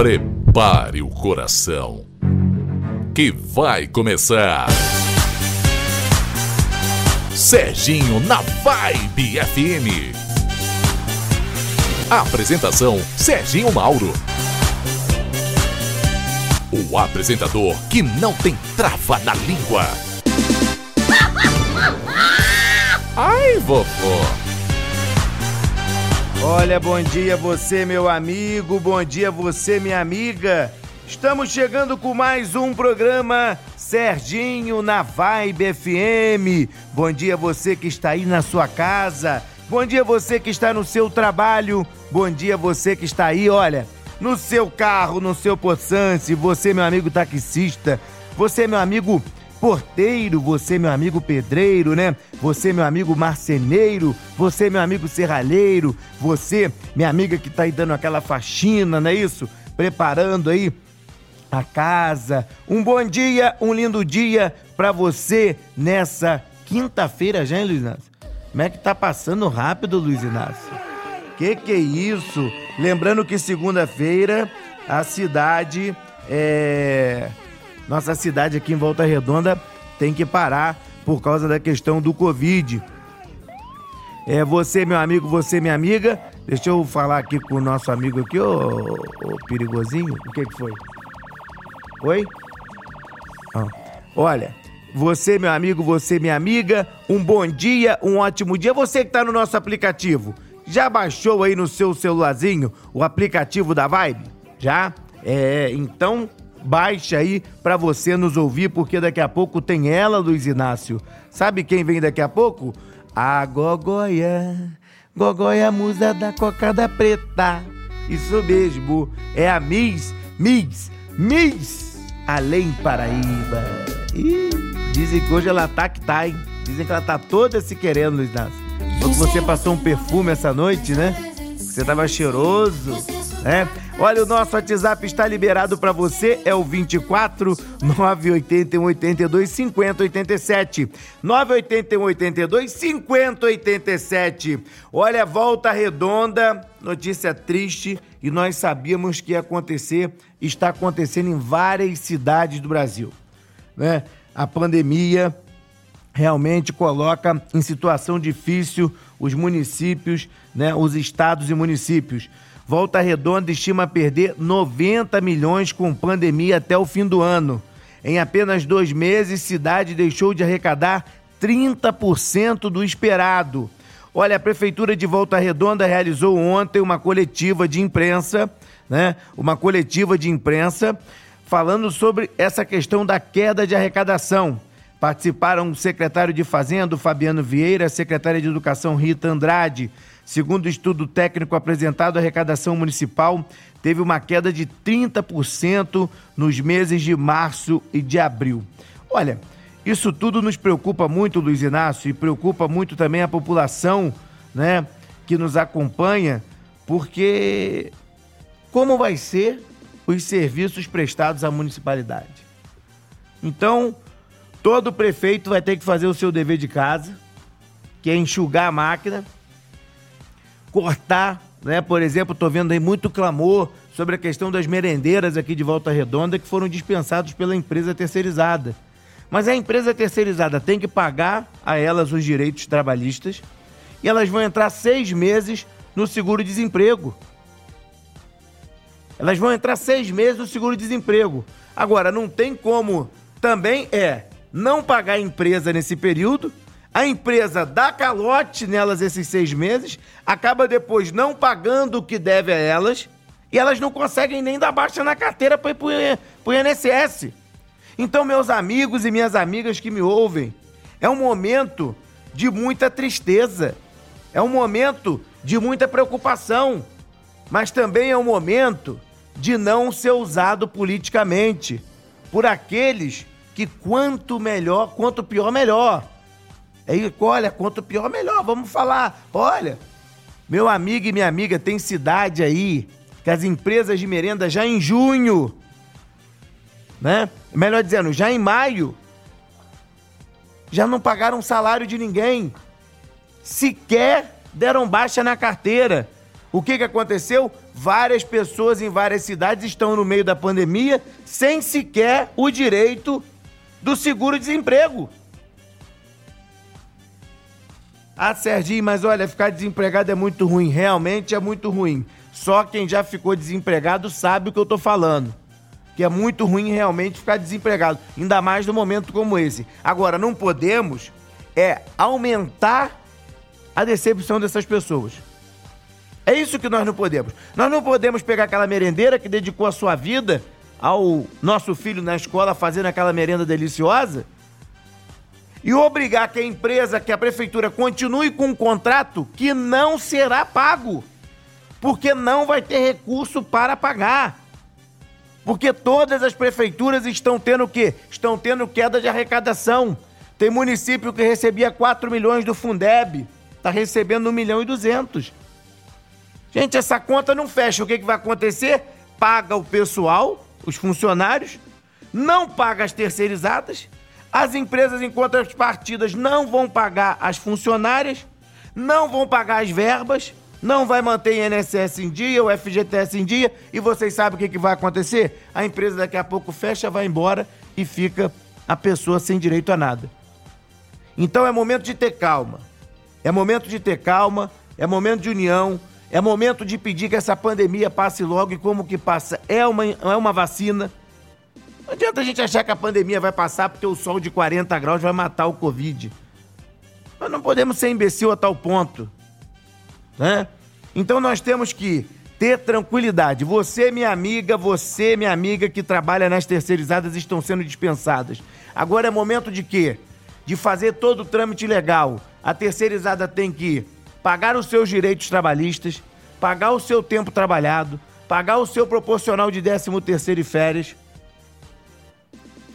Prepare o coração. Que vai começar. Serginho na Vibe FM. Apresentação: Serginho Mauro. O apresentador que não tem trava na língua. Ai, vovô. Olha, bom dia você, meu amigo, bom dia você, minha amiga. Estamos chegando com mais um programa Serginho na Vibe FM. Bom dia você que está aí na sua casa. Bom dia você que está no seu trabalho. Bom dia você que está aí, olha, no seu carro, no seu poçante. Você, meu amigo taxista. Você, meu amigo porteiro, você, meu amigo pedreiro, né? Você, meu amigo marceneiro, você, meu amigo serralheiro, você, minha amiga que tá aí dando aquela faxina, não é isso? Preparando aí a casa. Um bom dia, um lindo dia para você nessa quinta-feira já, hein, Luiz Inácio? Como é que tá passando rápido, Luiz Inácio? Que que é isso? Lembrando que segunda-feira a cidade é nossa cidade aqui em Volta Redonda tem que parar por causa da questão do Covid. É você, meu amigo, você, minha amiga. Deixa eu falar aqui com o nosso amigo aqui, ô, ô perigosinho. O que que foi? Oi? Ah. Olha, você, meu amigo, você, minha amiga, um bom dia, um ótimo dia. Você que tá no nosso aplicativo, já baixou aí no seu celularzinho o aplicativo da Vibe? Já? É, então Baixe aí para você nos ouvir, porque daqui a pouco tem ela, Luiz Inácio. Sabe quem vem daqui a pouco? A Gogoia. Gogoia, musa da cocada preta. Isso mesmo, é a Miss, Miss, Miss Além Paraíba. Ih, dizem que hoje ela tá que tá, hein? Dizem que ela tá toda se querendo, Luiz Inácio. Porque você passou um perfume essa noite, né? Você tava cheiroso, né? Olha, o nosso WhatsApp está liberado para você, é o 24 981 82 50 87. 981 82 50 87. Olha, volta redonda, notícia triste e nós sabíamos que ia acontecer, está acontecendo em várias cidades do Brasil, né? A pandemia realmente coloca em situação difícil os municípios, né, os estados e municípios. Volta Redonda estima perder 90 milhões com pandemia até o fim do ano. Em apenas dois meses, cidade deixou de arrecadar 30% do esperado. Olha, a Prefeitura de Volta Redonda realizou ontem uma coletiva de imprensa, né? Uma coletiva de imprensa falando sobre essa questão da queda de arrecadação. Participaram o secretário de Fazenda, Fabiano Vieira, a secretária de Educação, Rita Andrade, Segundo o estudo técnico apresentado, a arrecadação municipal teve uma queda de 30% nos meses de março e de abril. Olha, isso tudo nos preocupa muito, Luiz Inácio, e preocupa muito também a população, né, que nos acompanha, porque como vai ser os serviços prestados à municipalidade? Então, todo prefeito vai ter que fazer o seu dever de casa, que é enxugar a máquina cortar, né? Por exemplo, estou vendo aí muito clamor sobre a questão das merendeiras aqui de Volta Redonda que foram dispensados pela empresa terceirizada. Mas a empresa terceirizada tem que pagar a elas os direitos trabalhistas e elas vão entrar seis meses no seguro-desemprego. Elas vão entrar seis meses no seguro-desemprego. Agora, não tem como também é não pagar a empresa nesse período a empresa dá calote nelas esses seis meses, acaba depois não pagando o que deve a elas e elas não conseguem nem dar baixa na carteira para ir para o INSS. Então, meus amigos e minhas amigas que me ouvem, é um momento de muita tristeza, é um momento de muita preocupação, mas também é um momento de não ser usado politicamente por aqueles que quanto melhor, quanto pior, melhor. Aí, olha, quanto pior, melhor. Vamos falar. Olha, meu amigo e minha amiga, tem cidade aí que as empresas de merenda já em junho, né? Melhor dizendo, já em maio, já não pagaram salário de ninguém. Sequer deram baixa na carteira. O que, que aconteceu? Várias pessoas em várias cidades estão no meio da pandemia sem sequer o direito do seguro-desemprego. Ah, Serginho, mas olha, ficar desempregado é muito ruim. Realmente é muito ruim. Só quem já ficou desempregado sabe o que eu tô falando. Que é muito ruim realmente ficar desempregado. Ainda mais num momento como esse. Agora, não podemos é aumentar a decepção dessas pessoas. É isso que nós não podemos. Nós não podemos pegar aquela merendeira que dedicou a sua vida ao nosso filho na escola fazendo aquela merenda deliciosa e obrigar que a empresa, que a prefeitura continue com um contrato que não será pago, porque não vai ter recurso para pagar. Porque todas as prefeituras estão tendo o quê? Estão tendo queda de arrecadação. Tem município que recebia 4 milhões do Fundeb, está recebendo 1 milhão e 200. Gente, essa conta não fecha. O que, que vai acontecer? Paga o pessoal, os funcionários, não paga as terceirizadas as empresas, em contrapartidas, não vão pagar as funcionárias, não vão pagar as verbas, não vai manter INSS em dia, o FGTS em dia, e vocês sabem o que, que vai acontecer? A empresa daqui a pouco fecha, vai embora e fica a pessoa sem direito a nada. Então é momento de ter calma. É momento de ter calma, é momento de união, é momento de pedir que essa pandemia passe logo e como que passa? É uma, é uma vacina, não adianta a gente achar que a pandemia vai passar porque o sol de 40 graus vai matar o Covid. Nós não podemos ser imbecil a tal ponto. Né? Então nós temos que ter tranquilidade. Você, minha amiga, você, minha amiga que trabalha nas terceirizadas, estão sendo dispensadas. Agora é momento de quê? De fazer todo o trâmite legal. A terceirizada tem que pagar os seus direitos trabalhistas, pagar o seu tempo trabalhado, pagar o seu proporcional de 13 terceiro e férias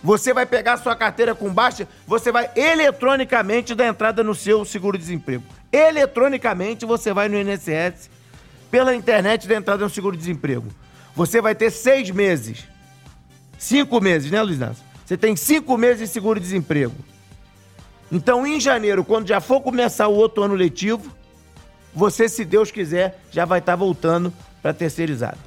você vai pegar sua carteira com baixa, você vai eletronicamente dar entrada no seu seguro-desemprego. Eletronicamente você vai no INSS, pela internet dar entrada no seguro-desemprego. Você vai ter seis meses. Cinco meses, né, Luiz Nácio? Você tem cinco meses de seguro-desemprego. Então, em janeiro, quando já for começar o outro ano letivo, você, se Deus quiser, já vai estar voltando para terceirizado.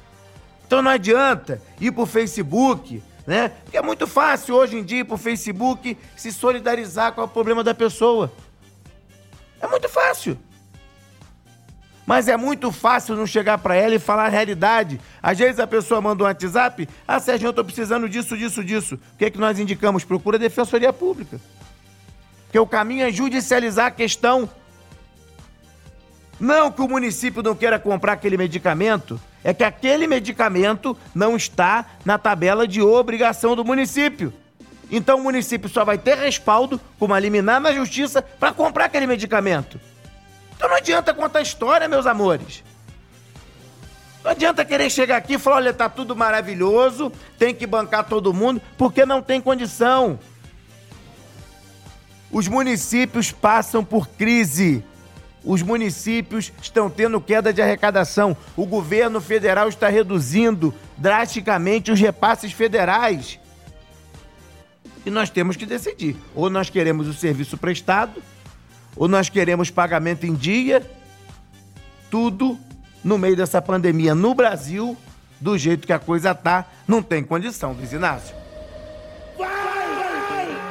Então não adianta ir para o Facebook, né? Porque é muito fácil hoje em dia para o Facebook se solidarizar com o problema da pessoa. É muito fácil. Mas é muito fácil não chegar para ela e falar a realidade. Às vezes a pessoa manda um WhatsApp, ah, Sérgio, eu estou precisando disso, disso, disso. O que é que nós indicamos? Procura a Defensoria Pública. Porque o caminho é judicializar a questão. Não que o município não queira comprar aquele medicamento, é que aquele medicamento não está na tabela de obrigação do município. Então o município só vai ter respaldo, como a liminar na justiça, para comprar aquele medicamento. Então não adianta contar história, meus amores. Não adianta querer chegar aqui e falar: olha, tá tudo maravilhoso, tem que bancar todo mundo, porque não tem condição. Os municípios passam por crise os municípios estão tendo queda de arrecadação. O governo federal está reduzindo drasticamente os repasses federais. E nós temos que decidir: ou nós queremos o serviço prestado, ou nós queremos pagamento em dia. Tudo no meio dessa pandemia no Brasil, do jeito que a coisa tá, não tem condição, Luiz Inácio.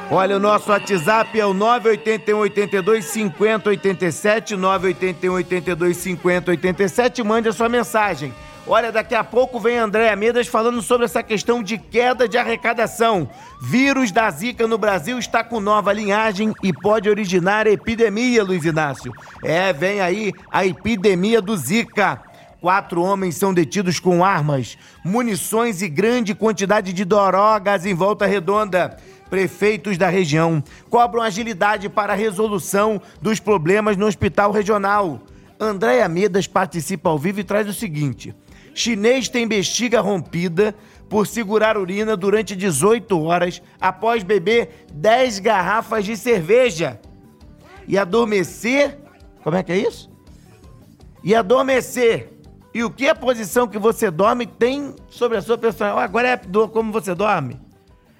Olha, o nosso WhatsApp é o 981 82 50 87, 981 82 50 87. Mande a sua mensagem. Olha, daqui a pouco vem Andréa Medas falando sobre essa questão de queda de arrecadação. Vírus da Zika no Brasil está com nova linhagem e pode originar epidemia, Luiz Inácio. É, vem aí a epidemia do Zika. Quatro homens são detidos com armas, munições e grande quantidade de drogas em volta redonda prefeitos da região cobram agilidade para a resolução dos problemas no hospital regional. Andréa Medas participa ao vivo e traz o seguinte: chinês tem bexiga rompida por segurar urina durante 18 horas após beber 10 garrafas de cerveja e adormecer. Como é que é isso? E adormecer. E o que a posição que você dorme tem sobre a sua personalidade? Agora é como você dorme.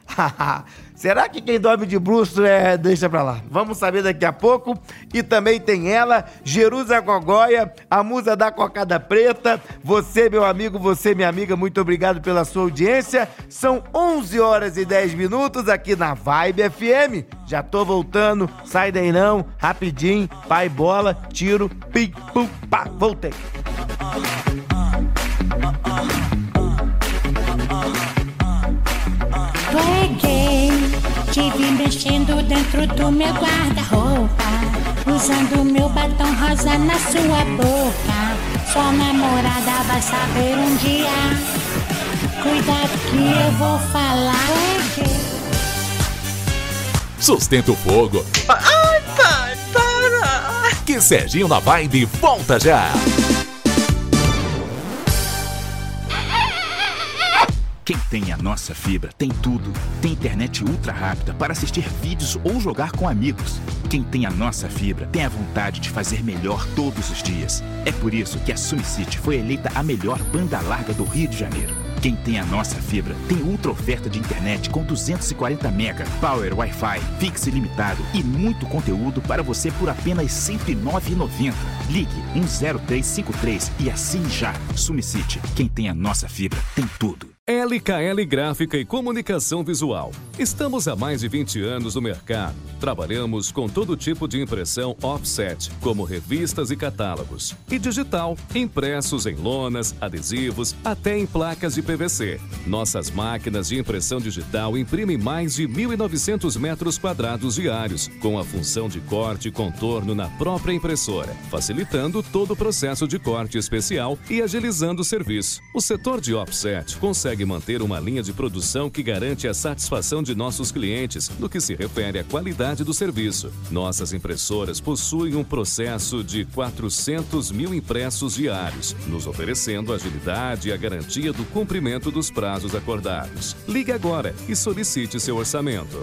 Será que quem dorme de bruxo é. Deixa pra lá. Vamos saber daqui a pouco. E também tem ela, Jerusa Gogóia, a musa da cocada preta. Você, meu amigo, você, minha amiga, muito obrigado pela sua audiência. São 11 horas e 10 minutos aqui na Vibe FM. Já tô voltando, sai daí não, rapidinho, pai bola, tiro, pim, pum, pá, voltei. Peguei, te vi mexendo dentro do meu guarda-roupa, usando meu batom rosa na sua boca. Sua namorada vai saber um dia. Cuidado que eu vou falar. Sustenta o fogo. Ai, pai, para! Que Serginho na Vibe volta já. Quem tem a nossa fibra tem tudo. Tem internet ultra rápida para assistir vídeos ou jogar com amigos. Quem tem a nossa fibra tem a vontade de fazer melhor todos os dias. É por isso que a SumiCity foi eleita a melhor banda larga do Rio de Janeiro. Quem tem a nossa fibra tem ultra oferta de internet com 240 mega, power Wi-Fi, fixe ilimitado e muito conteúdo para você por apenas R$ 109,90. Ligue 10353 e assine já. SumiCity. Quem tem a nossa fibra tem tudo. LKL Gráfica e Comunicação Visual. Estamos há mais de 20 anos no mercado. Trabalhamos com todo tipo de impressão offset, como revistas e catálogos, e digital, impressos em lonas, adesivos, até em placas de PVC. Nossas máquinas de impressão digital imprimem mais de 1.900 metros quadrados diários, com a função de corte e contorno na própria impressora, facilitando todo o processo de corte especial e agilizando o serviço. O setor de offset consegue manter uma linha de produção que garante a satisfação de nossos clientes no que se refere à qualidade do serviço. Nossas impressoras possuem um processo de 400 mil impressos diários, nos oferecendo agilidade e a garantia do cumprimento dos prazos acordados. Ligue agora e solicite seu orçamento.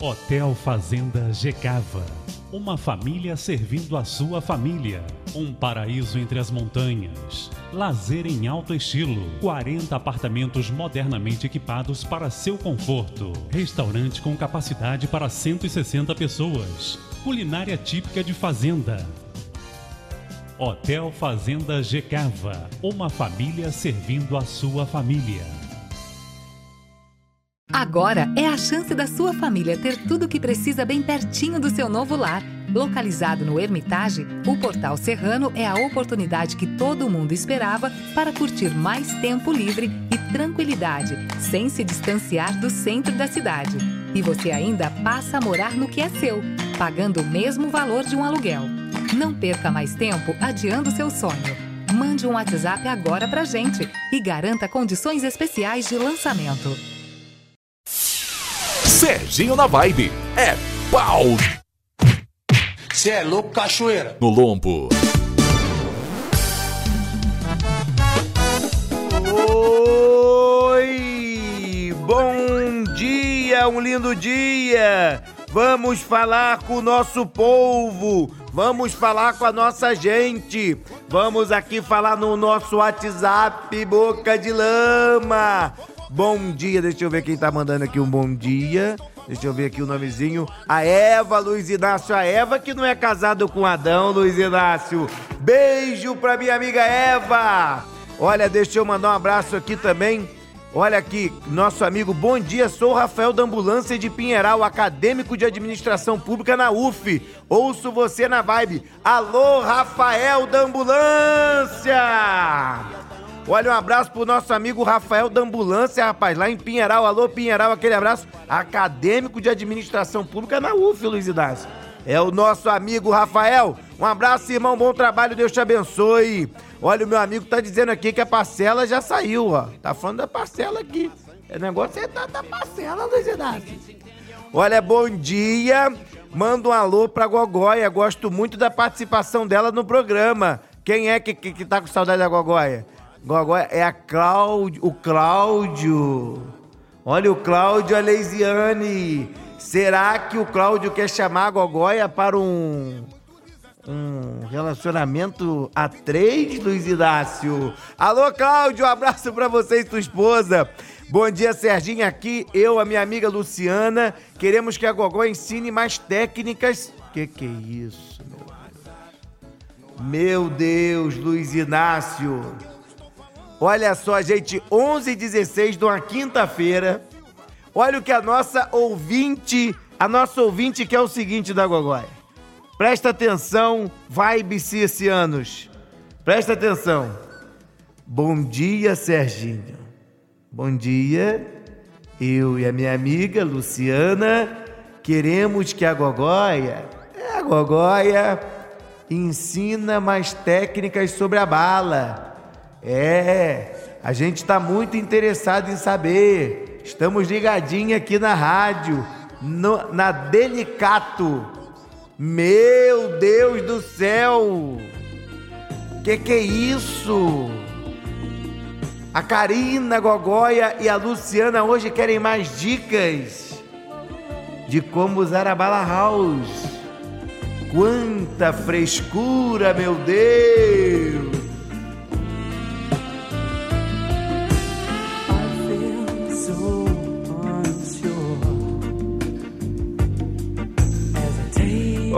Hotel Fazenda Gecava. Uma família servindo a sua família. Um paraíso entre as montanhas. Lazer em alto estilo. 40 apartamentos modernamente equipados para seu conforto. Restaurante com capacidade para 160 pessoas. Culinária típica de fazenda. Hotel Fazenda Gecava. Uma família servindo a sua família. Agora é a chance da sua família ter tudo o que precisa bem pertinho do seu novo lar. Localizado no Hermitage, o Portal Serrano é a oportunidade que todo mundo esperava para curtir mais tempo livre e tranquilidade, sem se distanciar do centro da cidade. E você ainda passa a morar no que é seu, pagando o mesmo valor de um aluguel. Não perca mais tempo adiando seu sonho. Mande um WhatsApp agora pra gente e garanta condições especiais de lançamento. Serginho na Vibe. É pau Cê é louco, cachoeira. no lombo. Oi! Bom dia, um lindo dia! Vamos falar com o nosso povo, vamos falar com a nossa gente, vamos aqui falar no nosso WhatsApp Boca de Lama. Bom dia, deixa eu ver quem tá mandando aqui um bom dia. Deixa eu ver aqui o nomezinho. A Eva, Luiz Inácio. A Eva que não é casado com Adão, Luiz Inácio. Beijo pra minha amiga Eva. Olha, deixa eu mandar um abraço aqui também. Olha aqui, nosso amigo, bom dia, sou o Rafael da Ambulância de Pinheiral, acadêmico de administração pública na UF. Ouço você na vibe. Alô, Rafael da Ambulância! Olha, um abraço pro nosso amigo Rafael da Ambulância, rapaz, lá em Pinheiral. Alô, Pinheiral, aquele abraço. Acadêmico de administração pública na UF, Luiz Inácio. É o nosso amigo Rafael. Um abraço, irmão. Bom trabalho. Deus te abençoe. Olha, o meu amigo tá dizendo aqui que a parcela já saiu, ó. Tá falando da parcela aqui. O negócio é da, da parcela, Luiz Inácio. Olha, bom dia. Manda um alô pra Gogóia. Gosto muito da participação dela no programa. Quem é que, que, que tá com saudade da Gogóia? Gogóia é a Cláudio, o Cláudio. Olha o Cláudio Aleisiane. Será que o Cláudio quer chamar a Gogóia para um um relacionamento a três, Luiz Inácio. Alô, Cláudio, um abraço para você e sua esposa. Bom dia, Serginho. Aqui eu, a minha amiga Luciana, queremos que a Gogó ensine mais técnicas. Que que é isso, meu Deus? Meu Deus, Luiz Inácio. Olha só, gente, 11 e 16 de uma quinta-feira. Olha o que a nossa ouvinte, a nossa ouvinte quer o seguinte da Gogóia. Presta atenção, vibe anos. Presta atenção. Bom dia, Serginho. Bom dia. Eu e a minha amiga Luciana queremos que a Gogóia, é, a Gogóia, ensina mais técnicas sobre a bala. É, a gente está muito interessado em saber. Estamos ligadinhos aqui na rádio, no, na Delicato meu Deus do céu! Que que é isso? A Karina Gogóia e a Luciana hoje querem mais dicas de como usar a Bala House. Quanta frescura, meu Deus!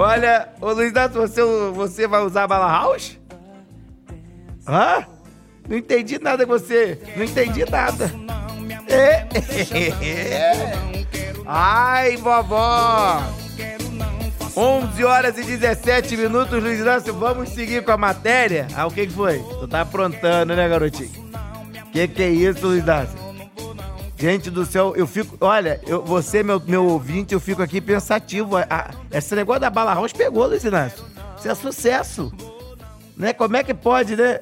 Olha, ô Luiz Nato, você, você vai usar a bala house? Hã? Não entendi nada com você. Não entendi nada. É. Ai, vovó. 11 horas e 17 minutos, Luiz Inácio. Vamos seguir com a matéria? Ah, o que, que foi? Tu tá aprontando, né, garotinho? Que que é isso, Luiz Inácio? Gente do céu, eu fico. Olha, eu, você, meu, meu ouvinte, eu fico aqui pensativo. A, esse negócio da Bala House pegou, Luiz Inácio. Isso é sucesso. Né? Como é que pode, né?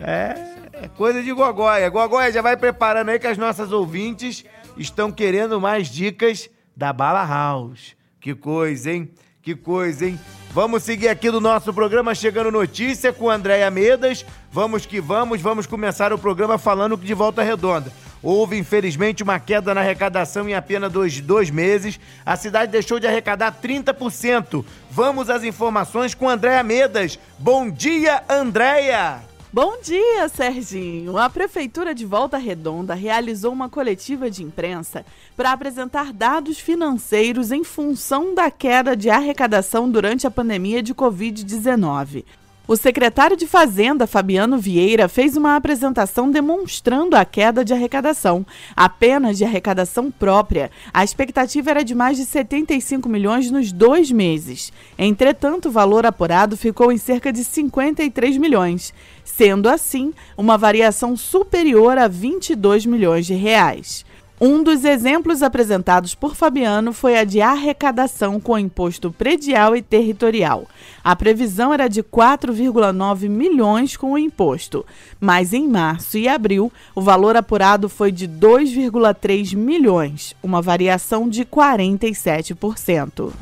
É, é coisa de gogóia. Gogóia já vai preparando aí que as nossas ouvintes estão querendo mais dicas da Bala House. Que coisa, hein? Que coisa, hein? Vamos seguir aqui do nosso programa Chegando Notícia com Andréia Medas. Vamos que vamos, vamos começar o programa falando de Volta Redonda. Houve, infelizmente, uma queda na arrecadação em apenas dois, dois meses. A cidade deixou de arrecadar 30%. Vamos às informações com Andréa Medas. Bom dia, Andréia! Bom dia, Serginho! A Prefeitura de Volta Redonda realizou uma coletiva de imprensa para apresentar dados financeiros em função da queda de arrecadação durante a pandemia de Covid-19. O secretário de Fazenda, Fabiano Vieira, fez uma apresentação demonstrando a queda de arrecadação, apenas de arrecadação própria. A expectativa era de mais de 75 milhões nos dois meses. Entretanto, o valor apurado ficou em cerca de 53 milhões, sendo assim uma variação superior a 22 milhões de reais. Um dos exemplos apresentados por Fabiano foi a de arrecadação com imposto predial e territorial. A previsão era de 4,9 milhões com o imposto, mas em março e abril o valor apurado foi de 2,3 milhões, uma variação de 47%.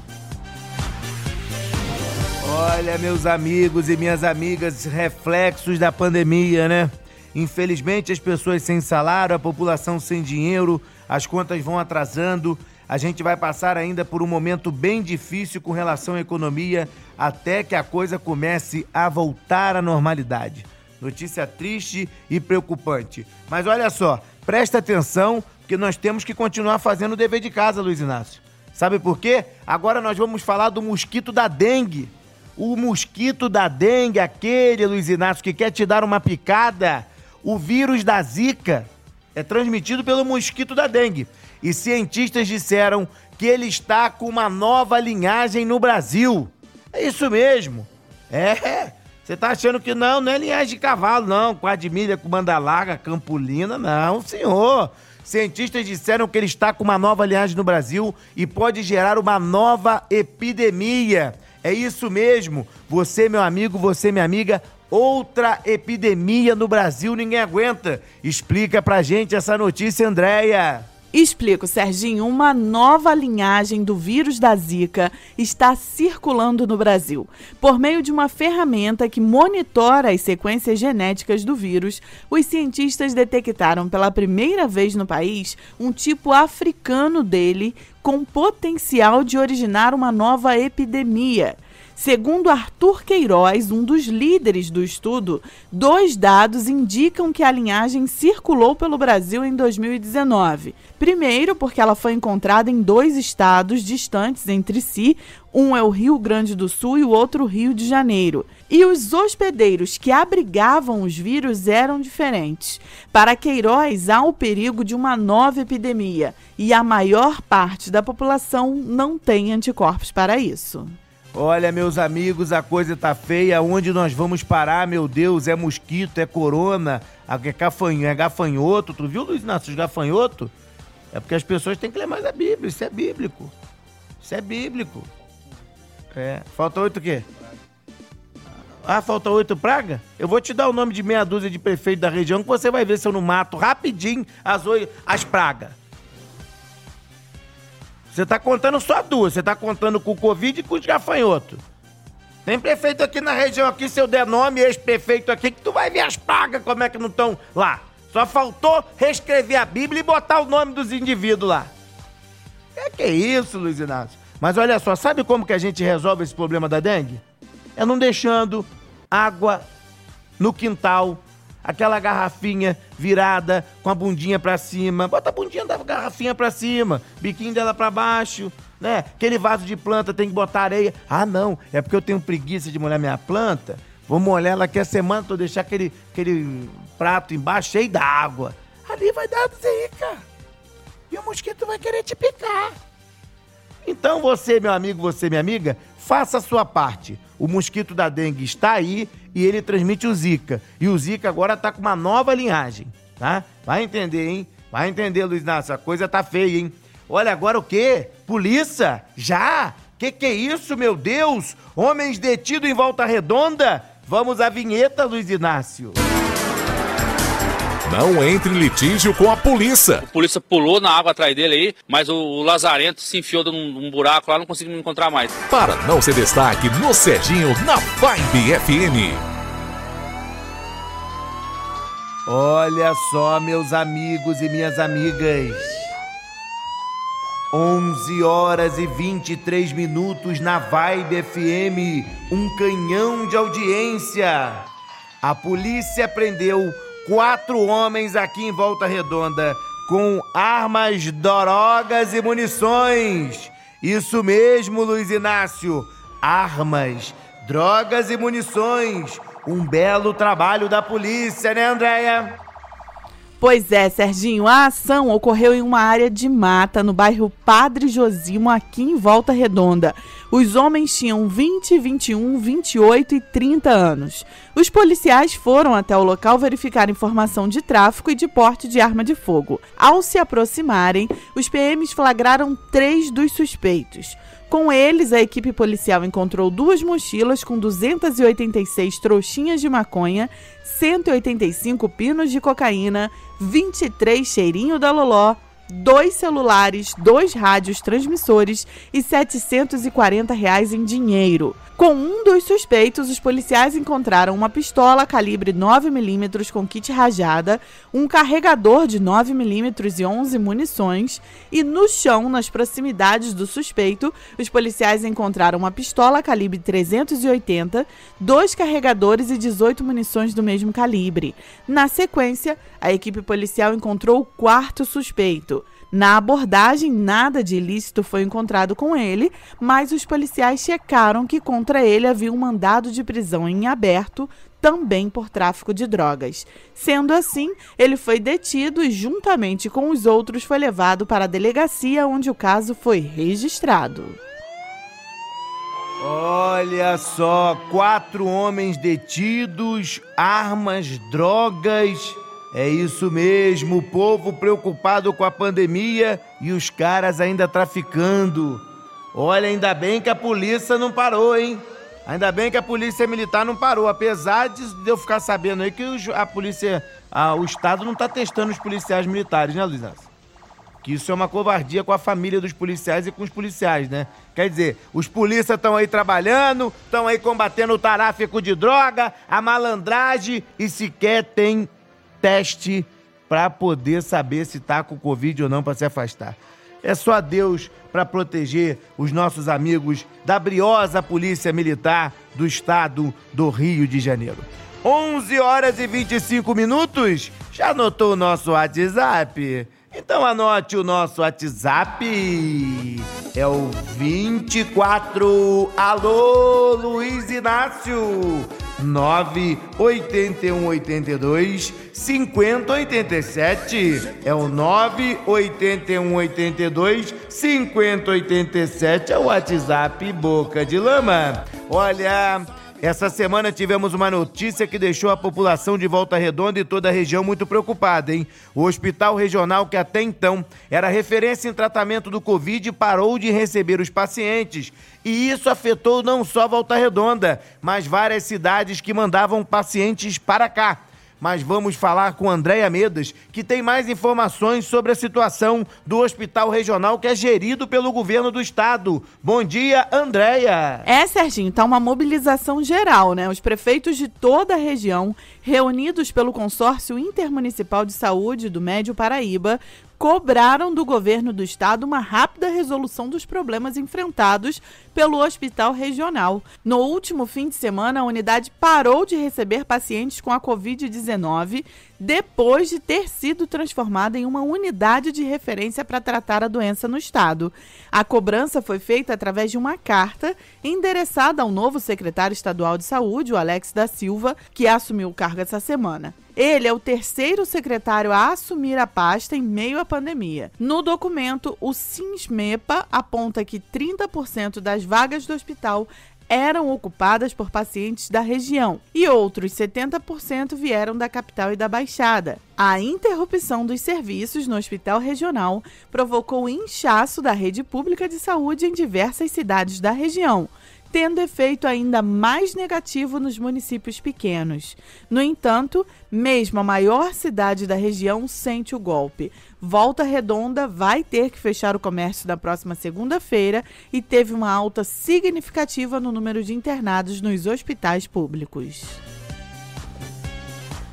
Olha, meus amigos e minhas amigas, reflexos da pandemia, né? Infelizmente, as pessoas sem salário, a população sem dinheiro, as contas vão atrasando. A gente vai passar ainda por um momento bem difícil com relação à economia até que a coisa comece a voltar à normalidade. Notícia triste e preocupante. Mas olha só, presta atenção, porque nós temos que continuar fazendo o dever de casa, Luiz Inácio. Sabe por quê? Agora nós vamos falar do mosquito da dengue. O mosquito da dengue, aquele, Luiz Inácio, que quer te dar uma picada o vírus da Zika é transmitido pelo mosquito da dengue. E cientistas disseram que ele está com uma nova linhagem no Brasil. É isso mesmo. É. Você tá achando que não, não é linhagem de cavalo, não. Quadmilha, com larga, campulina, não, senhor. Cientistas disseram que ele está com uma nova linhagem no Brasil e pode gerar uma nova epidemia. É isso mesmo. Você, meu amigo, você, minha amiga, Outra epidemia no Brasil ninguém aguenta. Explica pra gente essa notícia, Andréia. Explico, Serginho. Uma nova linhagem do vírus da Zika está circulando no Brasil. Por meio de uma ferramenta que monitora as sequências genéticas do vírus, os cientistas detectaram pela primeira vez no país um tipo africano dele com potencial de originar uma nova epidemia. Segundo Arthur Queiroz, um dos líderes do estudo, dois dados indicam que a linhagem circulou pelo Brasil em 2019. Primeiro, porque ela foi encontrada em dois estados distantes entre si, um é o Rio Grande do Sul e o outro Rio de Janeiro. E os hospedeiros que abrigavam os vírus eram diferentes. Para Queiroz, há o perigo de uma nova epidemia e a maior parte da população não tem anticorpos para isso. Olha, meus amigos, a coisa tá feia. Onde nós vamos parar, meu Deus? É mosquito, é corona, é, gafanho, é gafanhoto. Tu viu, Luiz Inácio, os gafanhoto? É porque as pessoas têm que ler mais a Bíblia. Isso é bíblico. Isso é bíblico. É. Falta oito o quê? Ah, falta oito praga? Eu vou te dar o nome de meia dúzia de prefeito da região que você vai ver se eu não mato rapidinho as, as pragas. Você tá contando só duas. Você tá contando com o Covid e com os gafanhotos. Tem prefeito aqui na região aqui, se eu der nome, ex-prefeito aqui, que tu vai ver as pragas como é que não estão lá. Só faltou reescrever a Bíblia e botar o nome dos indivíduos lá. É que isso, Luiz Inácio? Mas olha só, sabe como que a gente resolve esse problema da dengue? É não deixando água no quintal aquela garrafinha virada com a bundinha para cima. Bota a bundinha da garrafinha para cima, biquinho dela para baixo, né? Aquele vaso de planta tem que botar areia. Ah, não, é porque eu tenho preguiça de molhar minha planta. Vou molhar ela aqui a semana, tô deixar aquele, aquele prato embaixo cheio d'água. Ali vai dar zica. E o mosquito vai querer te picar. Então você, meu amigo, você, minha amiga, faça a sua parte. O mosquito da dengue está aí e ele transmite o Zika. E o Zika agora tá com uma nova linhagem, tá? Vai entender, hein? Vai entender, Luiz Inácio, a coisa tá feia, hein? Olha, agora o quê? Polícia? Já? Que que é isso, meu Deus? Homens detidos em volta redonda? Vamos à vinheta, Luiz Inácio. Não entre em litígio com a polícia. A polícia pulou na água atrás dele aí, mas o, o Lazarento se enfiou num, num buraco lá, não conseguiu me encontrar mais. Para não ser destaque no Serginho na Vibe FM. Olha só, meus amigos e minhas amigas. 11 horas e 23 minutos na Vibe FM, um canhão de audiência. A polícia prendeu quatro homens aqui em Volta Redonda com armas, drogas e munições. Isso mesmo, Luiz Inácio. Armas, drogas e munições. Um belo trabalho da polícia, né, Andréia? Pois é, Serginho, a ação ocorreu em uma área de mata no bairro Padre Josimo, aqui em Volta Redonda. Os homens tinham 20, 21, 28 e 30 anos. Os policiais foram até o local verificar informação de tráfico e de porte de arma de fogo. Ao se aproximarem, os PMs flagraram três dos suspeitos. Com eles, a equipe policial encontrou duas mochilas com 286 trouxinhas de maconha, 185 pinos de cocaína, 23 cheirinho da loló, dois celulares, dois rádios transmissores e 740 reais em dinheiro. Com um dos suspeitos, os policiais encontraram uma pistola calibre 9mm com kit rajada, um carregador de 9mm e 11 munições, e no chão, nas proximidades do suspeito, os policiais encontraram uma pistola calibre 380, dois carregadores e 18 munições do mesmo calibre. Na sequência, a equipe policial encontrou o quarto suspeito. Na abordagem, nada de ilícito foi encontrado com ele, mas os policiais checaram que contra ele havia um mandado de prisão em aberto, também por tráfico de drogas. Sendo assim, ele foi detido e, juntamente com os outros, foi levado para a delegacia onde o caso foi registrado. Olha só, quatro homens detidos, armas, drogas é isso mesmo, o povo preocupado com a pandemia e os caras ainda traficando. Olha, ainda bem que a polícia não parou, hein? Ainda bem que a polícia militar não parou, apesar de eu ficar sabendo aí que a polícia, a, o Estado não tá testando os policiais militares, né, Luiz Que isso é uma covardia com a família dos policiais e com os policiais, né? Quer dizer, os polícias estão aí trabalhando, estão aí combatendo o tráfico de droga, a malandragem e sequer tem teste para poder saber se tá com Covid ou não para se afastar. é só Deus para proteger os nossos amigos da briosa Polícia Militar do Estado do Rio de Janeiro. 11 horas e 25 minutos. Já anotou o nosso WhatsApp? Então anote o nosso WhatsApp. É o 24 Alô Luiz Inácio 98182 5087 é o 98182 5087 é o WhatsApp Boca de Lama. Olha, essa semana tivemos uma notícia que deixou a população de Volta Redonda e toda a região muito preocupada, hein? O hospital regional, que até então era referência em tratamento do Covid, parou de receber os pacientes. E isso afetou não só Volta Redonda, mas várias cidades que mandavam pacientes para cá mas vamos falar com Andréia Medas, que tem mais informações sobre a situação do hospital regional que é gerido pelo governo do estado. Bom dia, Andréia. É, Serginho, tá uma mobilização geral, né? Os prefeitos de toda a região, reunidos pelo Consórcio Intermunicipal de Saúde do Médio Paraíba, cobraram do governo do estado uma rápida resolução dos problemas enfrentados pelo hospital regional. No último fim de semana, a unidade parou de receber pacientes com a Covid-19 depois de ter sido transformada em uma unidade de referência para tratar a doença no estado. A cobrança foi feita através de uma carta endereçada ao novo secretário estadual de saúde, o Alex da Silva, que assumiu o cargo essa semana. Ele é o terceiro secretário a assumir a pasta em meio à pandemia. No documento, o SINSMEPA aponta que 30% das vagas do hospital eram ocupadas por pacientes da região e outros 70% vieram da capital e da Baixada. A interrupção dos serviços no hospital regional provocou inchaço da rede pública de saúde em diversas cidades da região, tendo efeito ainda mais negativo nos municípios pequenos. No entanto, mesmo a maior cidade da região sente o golpe. Volta Redonda vai ter que fechar o comércio na próxima segunda-feira e teve uma alta significativa no número de internados nos hospitais públicos.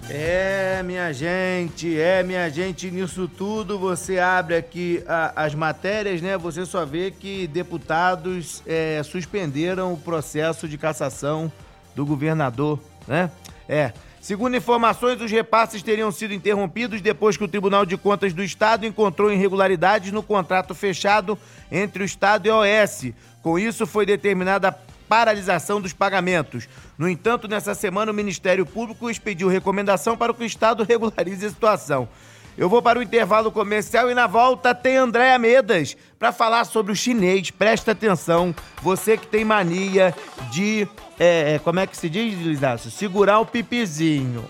É, minha gente, é, minha gente, nisso tudo você abre aqui a, as matérias, né? Você só vê que deputados é, suspenderam o processo de cassação do governador, né? É. Segundo informações, os repasses teriam sido interrompidos depois que o Tribunal de Contas do Estado encontrou irregularidades no contrato fechado entre o Estado e a OS. Com isso, foi determinada a paralisação dos pagamentos. No entanto, nessa semana, o Ministério Público expediu recomendação para que o Estado regularize a situação. Eu vou para o intervalo comercial e na volta tem Andréa Medas para falar sobre o chinês. Presta atenção, você que tem mania de. É, como é que se diz, Lisácio? Segurar o pipizinho.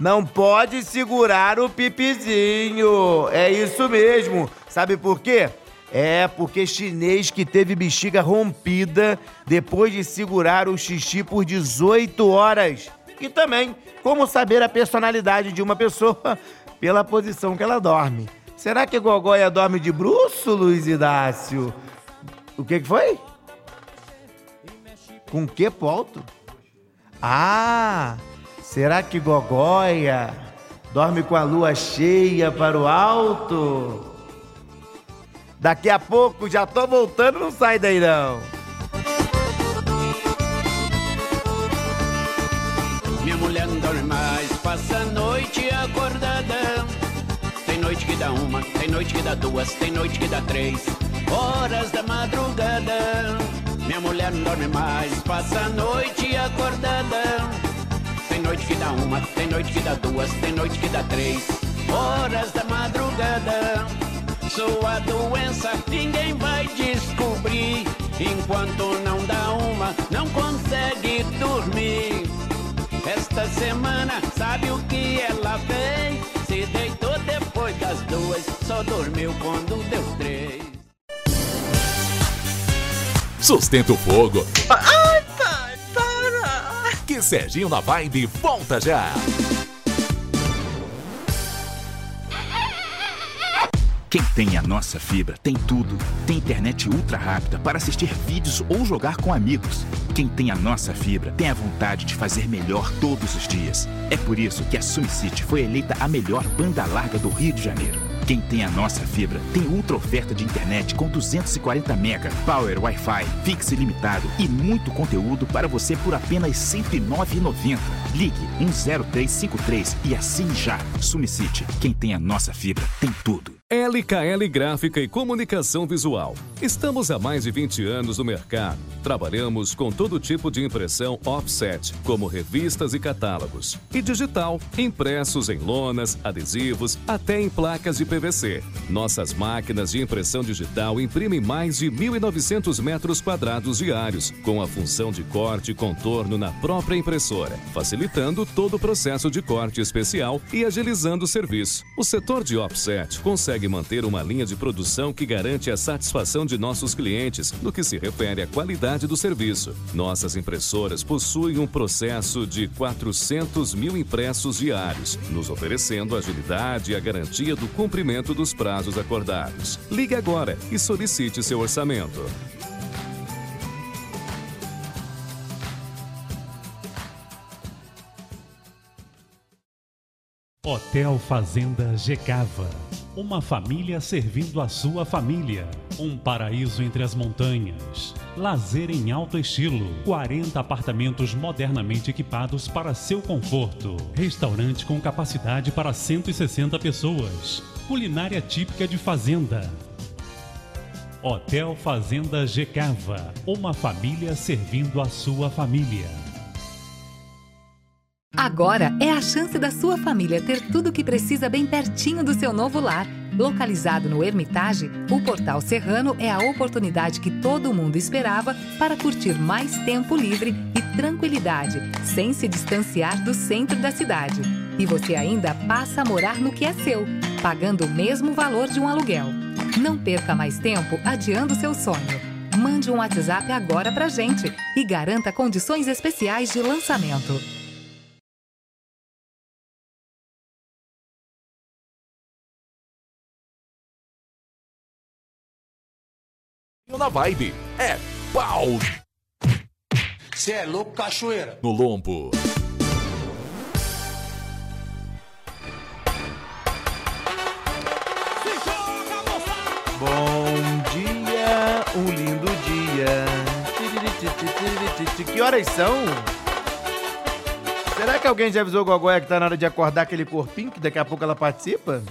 Não pode segurar o pipizinho. É isso mesmo. Sabe por quê? É porque chinês que teve bexiga rompida depois de segurar o xixi por 18 horas. E também como saber a personalidade de uma pessoa pela posição que ela dorme. Será que a Gogóia dorme de bruxo, Luiz Idácio? O que, que foi? Com que ponto? Ah, será que Gogóia dorme com a lua cheia para o alto? Daqui a pouco já tô voltando, não sai daí não. Mulher não dorme mais, passa a noite acordada. Tem noite que dá uma, tem noite que dá duas, tem noite que dá três horas da madrugada. Minha mulher não dorme mais, passa a noite acordada. Tem noite que dá uma, tem noite que dá duas, tem noite que dá três horas da madrugada. Sua doença ninguém vai descobrir. Enquanto não dá uma, não consegue dormir. Esta semana, sabe o que ela fez? Se deitou depois das duas, só dormiu quando deu três. Sustenta o fogo. Ai, pai, para! Que Serginho na Vibe volta já. Quem tem a nossa fibra tem tudo. Tem internet ultra rápida para assistir vídeos ou jogar com amigos. Quem tem a nossa fibra tem a vontade de fazer melhor todos os dias. É por isso que a SumCity foi eleita a melhor banda larga do Rio de Janeiro. Quem tem a nossa fibra tem ultra oferta de internet com 240 mega, power Wi-Fi, fixe ilimitado e muito conteúdo para você por apenas R$ 109,90. Ligue 10353 e assine já. Sumicity, quem tem a nossa fibra tem tudo. LKL Gráfica e Comunicação Visual. Estamos há mais de 20 anos no mercado. Trabalhamos com todo tipo de impressão offset, como revistas e catálogos, e digital, impressos em lonas, adesivos, até em placas de PVC. Nossas máquinas de impressão digital imprimem mais de 1.900 metros quadrados diários, com a função de corte e contorno na própria impressora, facilitando todo o processo de corte especial e agilizando o serviço. O setor de offset consegue manter uma linha de produção que garante a satisfação de nossos clientes no que se refere à qualidade do serviço. Nossas impressoras possuem um processo de 400 mil impressos diários, nos oferecendo agilidade e a garantia do cumprimento dos prazos acordados. Ligue agora e solicite seu orçamento. Hotel Fazenda Gecava. Uma família servindo a sua família. Um paraíso entre as montanhas. Lazer em alto estilo. 40 apartamentos modernamente equipados para seu conforto. Restaurante com capacidade para 160 pessoas. Culinária típica de fazenda. Hotel Fazenda Gecava. Uma família servindo a sua família. Agora é a chance da sua família ter tudo o que precisa bem pertinho do seu novo lar. Localizado no Hermitage, o Portal Serrano é a oportunidade que todo mundo esperava para curtir mais tempo livre e tranquilidade, sem se distanciar do centro da cidade. E você ainda passa a morar no que é seu, pagando o mesmo valor de um aluguel. Não perca mais tempo adiando seu sonho. Mande um WhatsApp agora pra gente e garanta condições especiais de lançamento. Na vibe é pau Você é louco, cachoeira? no lombo. Bom dia, um lindo dia. Que horas são? Será que alguém já avisou o Gogóia que tá na hora de acordar aquele corpinho, que daqui a pouco ela participa?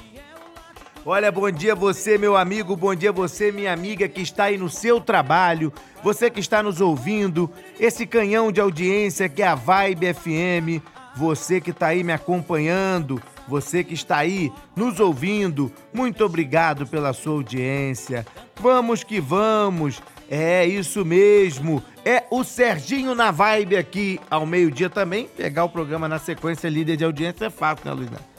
Olha, bom dia você, meu amigo, bom dia você, minha amiga que está aí no seu trabalho, você que está nos ouvindo, esse canhão de audiência que é a Vibe FM, você que está aí me acompanhando, você que está aí nos ouvindo, muito obrigado pela sua audiência. Vamos que vamos, é isso mesmo, é o Serginho na Vibe aqui ao meio-dia também. Pegar o programa na sequência líder de audiência é fácil, né, Luísa?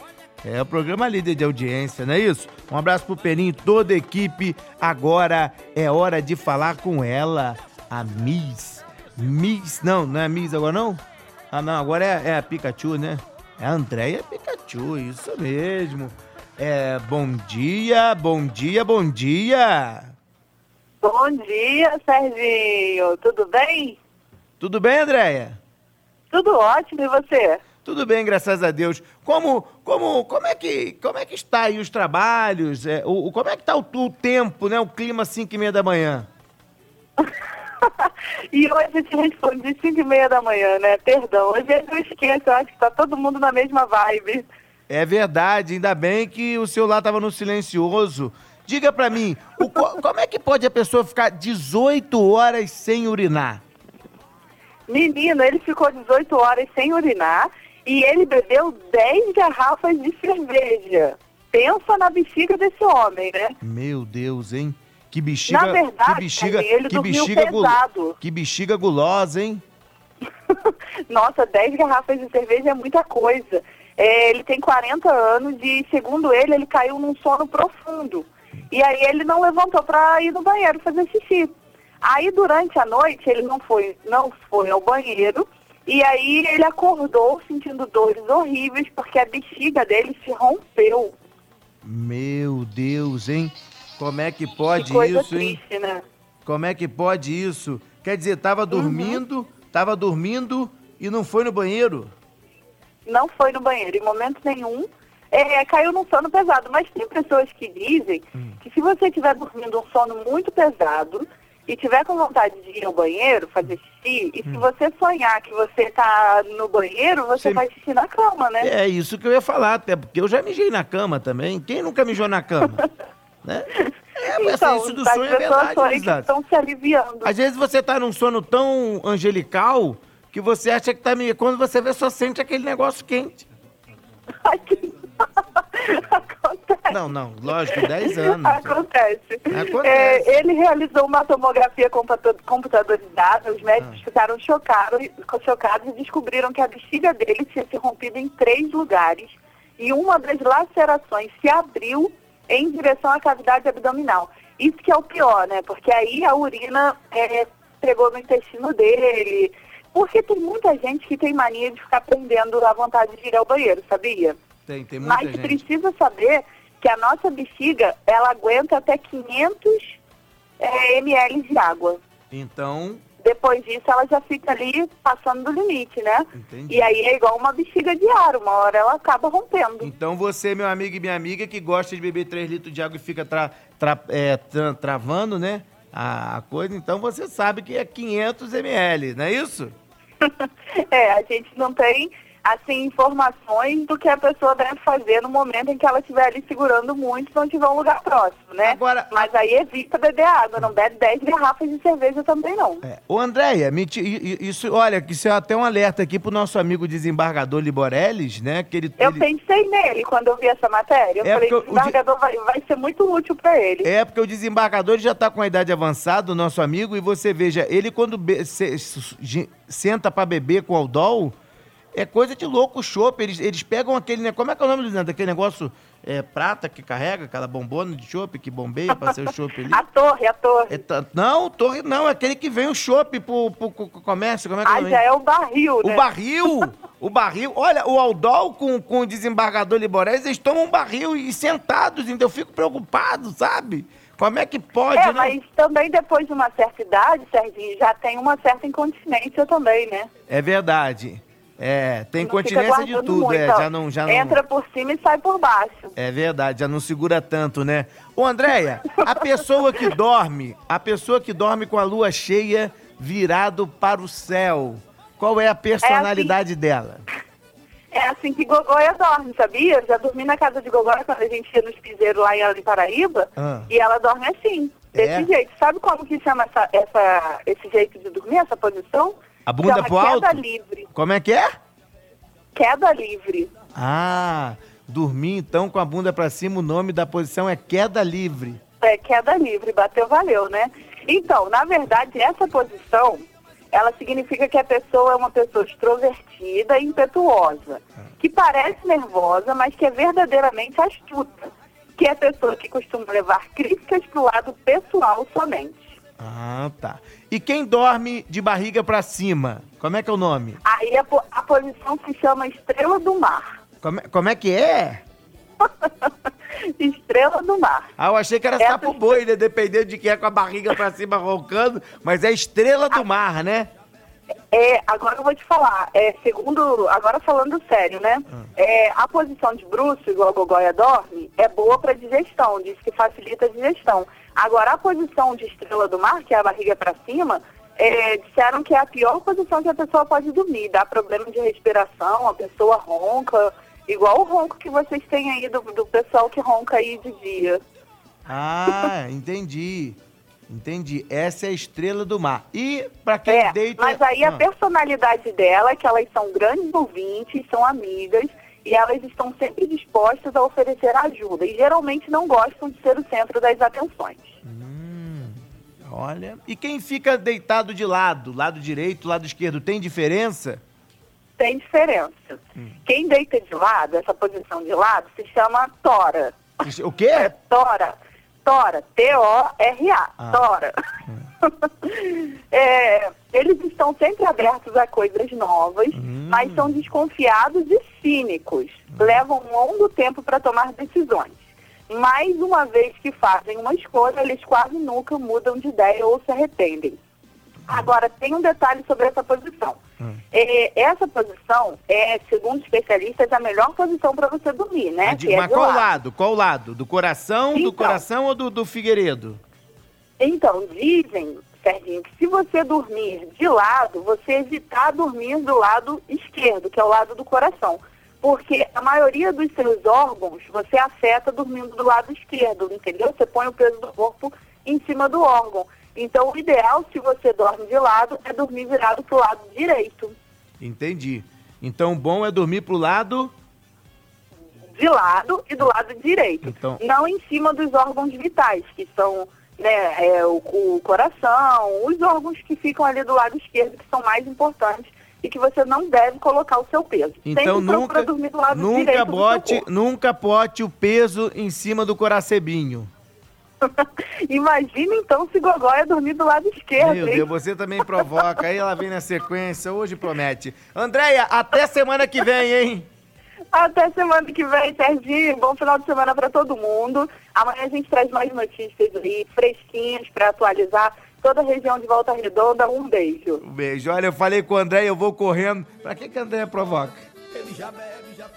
É o programa líder de audiência, não é isso? Um abraço pro Peninho e toda a equipe. Agora é hora de falar com ela, a Miss. Miss, não, não é a Miss agora não? Ah, não, agora é, é a Pikachu, né? É a Andréia Pikachu, isso mesmo. É, bom dia, bom dia, bom dia. Bom dia, Serginho. Tudo bem? Tudo bem, Andréia? Tudo ótimo, e você? Tudo bem, graças a Deus. Como, como, como é que, como é que está aí os trabalhos? É, o, como é que está o, o tempo, né? O clima 5 e meia da manhã. E hoje a gente responde de 5 e meia da manhã, né? Perdão, hoje eu esqueço, eu acho que tá todo mundo na mesma vibe. É verdade, ainda bem que o celular estava no silencioso. Diga pra mim, o co- como é que pode a pessoa ficar 18 horas sem urinar? Menino, ele ficou 18 horas sem urinar e ele bebeu 10 garrafas de cerveja. Pensa na bexiga desse homem, né? Meu Deus, hein? Que bexiga, Na verdade, que bexiga, Carlinhos, ele que bexiga, pesado. que bexiga gulosa, hein? Nossa, 10 garrafas de cerveja é muita coisa. É, ele tem 40 anos e, segundo ele, ele caiu num sono profundo. E aí ele não levantou para ir no banheiro fazer xixi. Aí, durante a noite, ele não foi, não foi ao banheiro. E aí ele acordou sentindo dores horríveis porque a bexiga dele se rompeu. Meu Deus, hein? Como é que pode que coisa isso, hein? triste, né? Como é que pode isso? Quer dizer, tava dormindo, tava dormindo e não foi no banheiro? não foi no banheiro em momento nenhum. é, caiu num sono pesado. Mas tem pessoas que dizem que se você estiver dormindo um sono muito pesado e tiver com vontade de ir ao banheiro, fazer xixi, e se você sonhar que você tá no banheiro, você Você- faz xixi na cama, né? É isso que eu ia falar, até porque eu já mijei na cama também. Quem nunca mijou na cama? né? É, mas então, isso do sonho é verdade, que Lisandro. estão se aliviando. Às vezes você tá num sono tão angelical que você acha que tá meio. Quando você vê, só sente aquele negócio quente. Não, não, lógico, 10 anos. Acontece. Acontece. É, ele realizou uma tomografia computa- computadorizada, os médicos Ah. ficaram chocados, chocados e descobriram que a bexiga dele tinha se rompido em três lugares e uma das lacerações se abriu em direção à cavidade abdominal. Isso que é o pior, né? Porque aí a urina é, pegou no intestino dele. Porque tem muita gente que tem mania de ficar prendendo a vontade de ir ao banheiro, sabia? Tem, tem muita Mas gente. precisa saber que a nossa bexiga, ela aguenta até 500 é, ml de água. Então, Depois disso, ela já fica ali passando do limite, né? Entendi. E aí é igual uma bexiga de ar, uma hora ela acaba rompendo. então você, meu amigo e minha amiga, que gosta de beber 3 litros de água e fica tra- tra- é, tra- travando, né? A, a coisa, então você sabe que é 500 ml, não é isso? É, a gente não tem, assim, informações do que a pessoa deve fazer no momento em que ela estiver ali segurando muito e não tiver um lugar próximo, né? Agora, Mas aí evita beber água, não bebe 10 garrafas de cerveja também não. Ô, Andréia, isso, olha, isso é até um alerta aqui pro nosso amigo desembargador Liborelles, né? Que ele, Eu ele- pensei nele quando eu vi essa matéria. Eu É, falei, o o desembargador vai, vai ser muito útil para ele. É, porque o desembargador já está com a idade avançada, o nosso amigo, e você veja, ele quando be- se- senta para beber com o Aldol, é coisa de louco o chopp. Eles, eles pegam aquele. ne- Como é que é o nome, Lisandro? Aquele negócio é, prata que carrega, aquela bombona de chopp que bombeia para ser o chopp ali. A torre, a torre. É ta- não, torre não, é aquele que vem o chopp pro, pro, pro comércio. Como é que é o Ah, já é o barril, O né? barril! O barril. Olha, o Aldol com, com o desembargador Liborés, eles tomam um barril e sentados, então eu fico preocupado, sabe? Como é que pode, é, né? mas também depois de uma certa idade, Serginho, já tem uma certa incontinência também, né? É verdade. É, tem Não continência de tudo, muito, é, já não, já não... Entra por cima e sai por baixo. É verdade, já não segura tanto, né? Ô, Andréia, a pessoa que dorme, a pessoa que dorme com a lua cheia virado para o céu, qual é a personalidade dela? É assim que Gogóia dorme, sabia? Eu já dormi na casa de Gogóia quando a gente ia nos piseiros lá em em Paraíba. Ah. E ela dorme assim, desse É? jeito. Sabe como que chama essa, essa- esse jeito de dormir, essa posição? A bunda Chama pro alto? Queda livre. Como é que é? Queda livre. Ah, dormir então com a bunda para cima, o nome da posição é queda livre. É, queda livre, bateu, valeu, né? Então, na verdade, essa posição, ela significa que a pessoa é uma pessoa extrovertida e impetuosa, que parece nervosa, mas que é verdadeiramente astuta, que é a pessoa que costuma levar críticas pro lado pessoal somente. Ah, tá. E quem dorme de barriga para cima? Como é que é o nome? Aí a, po- a posição se chama estrela do mar. Como é, como é que é? Estrela do mar. Ah, eu achei que era Essa- sapo boi, né? Dependendo de quem é com a barriga pra cima roncando, mas é estrela do mar, né? É, agora eu vou te falar, é, segundo, agora falando sério, né? É, a posição de bruxo, igual a Gogóia dorme, é boa para digestão, diz que facilita a digestão. Agora, a posição de estrela do mar, que é a barriga para cima, é, disseram que é a pior posição que a pessoa pode dormir. Dá problema de respiração, a pessoa ronca, igual o ronco que vocês têm aí do, do pessoal que ronca aí de dia. Ah, entendi. Entendi. Essa é a estrela do mar. E pra quem É, deita. mas aí a Ah, personalidade dela é que elas são grandes ouvintes, são amigas e elas estão sempre dispostas a oferecer ajuda e geralmente não gostam de ser o centro das atenções. Olha. E quem fica deitado de lado, lado direito, lado esquerdo, tem diferença? Tem diferença. Quem deita de lado, essa posição de lado, se chama tora. O quê? Tora. Tora. T-O-R-A. Ah. Tora. É, eles estão sempre abertos a coisas novas, mas são desconfiados e cínicos. Levam um longo tempo para tomar decisões. Mas uma vez que fazem uma escolha, eles quase nunca mudam de ideia ou se arrependem. Agora, tem um detalhe sobre essa posição. É, essa posição é, segundo especialistas, a melhor posição para você dormir, né? De- é mas de qual lado. lado? Qual lado? Do coração, do Então. coração ou do, do Figueiredo? Então, dizem, Serginho, que se você dormir de lado, você evitar dormir do lado esquerdo, que é o lado do coração. Porque a maioria dos seus órgãos você afeta dormindo do lado esquerdo, entendeu? Você põe o peso do corpo em cima do órgão. Então, o ideal, se você dorme de lado, é dormir virado para o lado direito. Entendi. Então, o bom é dormir pro lado. de lado e do lado direito. Então- Não em cima dos órgãos vitais, que são né, é, o, o coração, os órgãos que ficam ali do lado esquerdo, que são mais importantes e que você não deve colocar o seu peso. Então, Sempre nunca, dormir do lado nunca direito bote, nunca bote o peso em cima do coracebinho. Imagina então se Gogóia dormir do lado esquerdo, Meu hein? Deus, você também provoca. Aí ela vem na sequência, hoje promete. Andréia, até semana que vem, hein? Até semana que vem, Serginho. Bom final de semana para todo mundo. Amanhã a gente traz mais notícias aí, fresquinhas, para atualizar toda a região de Volta Redonda. Um beijo. Um beijo. Olha, eu falei com o André, eu vou correndo. Pra que, que a Andréia provoca?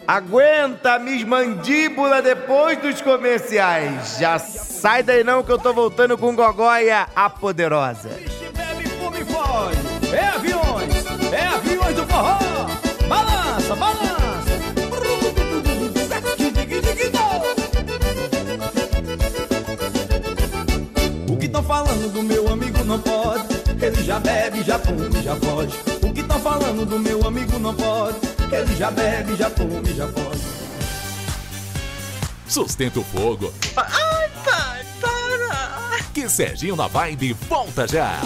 Aguenta, Miss Mandíbula, depois dos comerciais. Já sai daí não que eu tô voltando com Gogóia, a poderosa. É aviões, é aviões do forró. Balança, balança. O que estão falando do meu amigo não pode. Ele já bebe, já come, já foge. O que estão falando do meu amigo não pode. Ele já bebe, já come, já foge. Sustenta o fogo. Ai, pai, para! Que Serginho na Vibe volta já.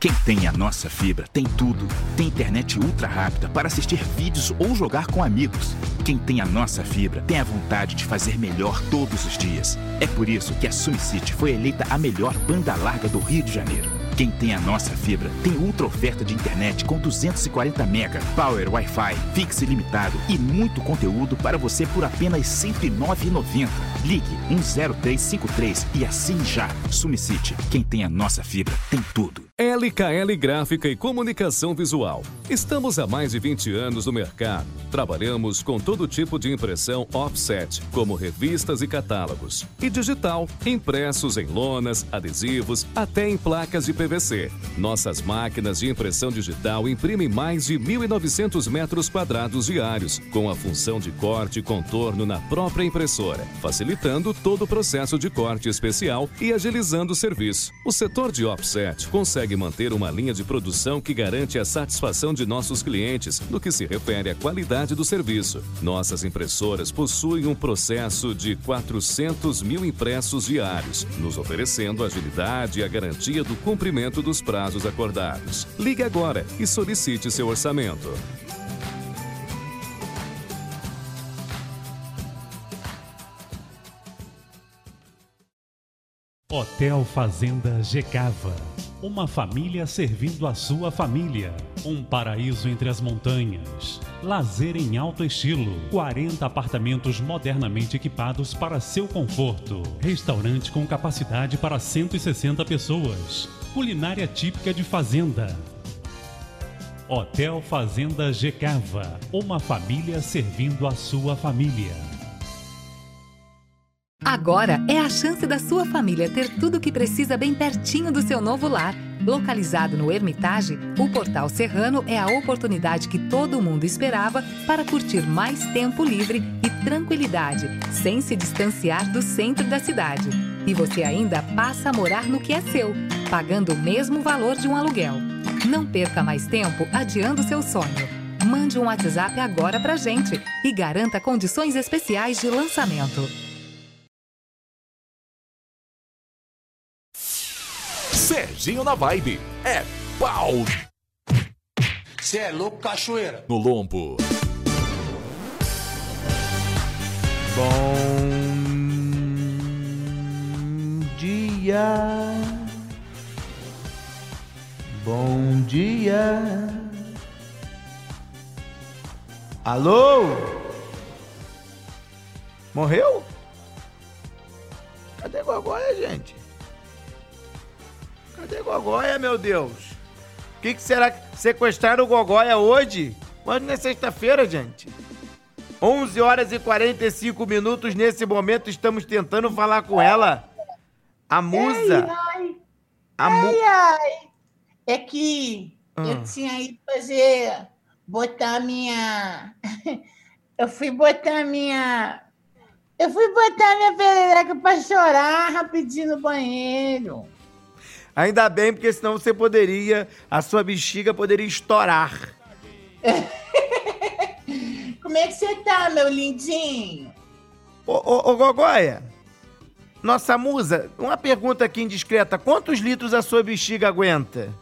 Quem tem a nossa fibra tem tudo. Tem internet ultra rápida para assistir vídeos ou jogar com amigos. Quem tem a nossa fibra tem a vontade de fazer melhor todos os dias. É por isso que a SumCity foi eleita a melhor banda larga do Rio de Janeiro. Quem tem a nossa fibra tem ultra oferta de internet com 240 mega, power Wi-Fi, fixe ilimitado e muito conteúdo para você por apenas R$ 109,90. Ligue 10353 e assine já. SumCity. Quem tem a nossa fibra tem tudo. LKL Gráfica e Comunicação Visual. Estamos há mais de 20 anos no mercado. Trabalhamos com todo tipo de impressão offset, como revistas e catálogos, e digital, impressos em lonas, adesivos, até em placas de PVC. Nossas máquinas de impressão digital imprimem mais de 1.900 metros quadrados diários, com a função de corte e contorno na própria impressora, facilitando todo o processo de corte especial e agilizando o serviço. O setor de offset consegue manter uma linha de produção que garante a satisfação de nossos clientes no que se refere à qualidade do serviço. Nossas impressoras possuem um processo de 400 mil impressos diários, nos oferecendo agilidade e a garantia do cumprimento dos prazos acordados. Ligue agora e solicite seu orçamento. Hotel Fazenda Gecava. Uma família servindo a sua família. Um paraíso entre as montanhas. Lazer em alto estilo. 40 apartamentos modernamente equipados para seu conforto. Restaurante com capacidade para 160 pessoas. Culinária típica de fazenda. Hotel Fazenda Gecava. Uma família servindo a sua família. Agora é a chance da sua família ter tudo o que precisa bem pertinho do seu novo lar. Localizado no Hermitage, o Portal Serrano é a oportunidade que todo mundo esperava para curtir mais tempo livre e tranquilidade, sem se distanciar do centro da cidade. E você ainda passa a morar no que é seu, pagando o mesmo valor de um aluguel. Não perca mais tempo adiando seu sonho. Mande um WhatsApp agora pra gente e garanta condições especiais de lançamento. Serginho na Vibe. É pau Você é louco, cachoeira? no lombo. Bom dia. Bom dia. Alô? Morreu? Cadê Cadê Gogóia, gente? Cadê Gogóia, meu Deus? O que, que será que sequestraram o Gogóia hoje? Hoje não é sexta-feira, gente. 11 horas e 45 minutos. Nesse momento, estamos tentando falar com ela. A musa. Ai, ai. A mu... Ai, ai. É que Ah. eu tinha ido fazer, botar minha. Eu fui botar minha. Eu fui botar minha perereca pra chorar rapidinho no banheiro. Ainda bem, porque senão você poderia. A sua bexiga poderia estourar. Como é que você tá, meu lindinho? Ô, ô, ô Gogóia, nossa musa, uma pergunta aqui indiscreta: quantos litros a sua bexiga aguenta?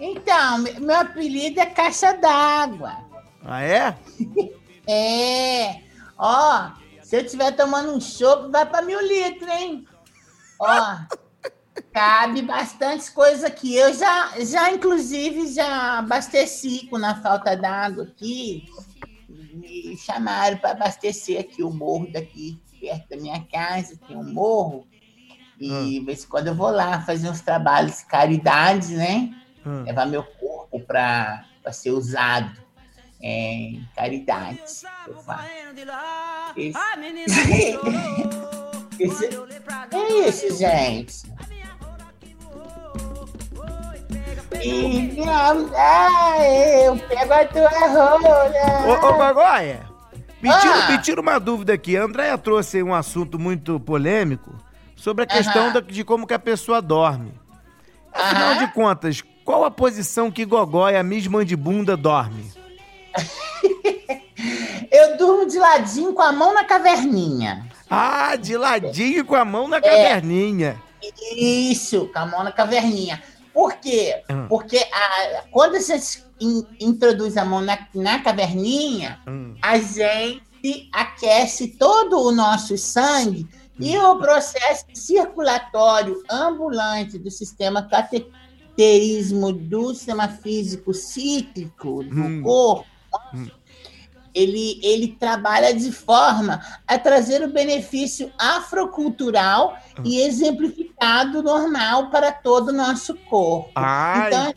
Então, me- meu apelido é Caixa d'Água. Ah, é? É. Ó, se eu estiver tomando um chopp, vai pra mil litros, hein? Ó, cabe bastante coisa aqui. Eu já, já inclusive, já abasteci com na falta d'água aqui. Me chamaram para abastecer aqui o morro daqui, perto da minha casa, tem um morro. E de vez em quando eu vou lá fazer uns trabalhos de caridade, né? Hum. Levar meu corpo para ser usado é, em caridade. Eu faço. Esse... Esse... É isso, gente. Eu pego a tua rola. Ô, ô Gogóia, me tira, Ah. me tira uma dúvida aqui. A Andréia trouxe um assunto muito polêmico sobre a questão Aham. da- de como que a pessoa dorme. Afinal Aham. de contas, qual a posição que Gogóia, Miss Mandibunda, dorme? Eu durmo de ladinho com a mão na caverninha. Ah, de ladinho com a mão É. na caverninha. Isso, com a mão na caverninha. Por quê? Hum. Porque a- quando a gente in- introduz a mão na, na caverninha, Hum. a gente aquece todo o nosso sangue e o processo circulatório ambulante do sistema cateterismo do sistema físico cíclico do Hum. corpo, ele, ele trabalha de forma a trazer o benefício afrocultural e exemplificado normal para todo o nosso corpo. Ai, Então,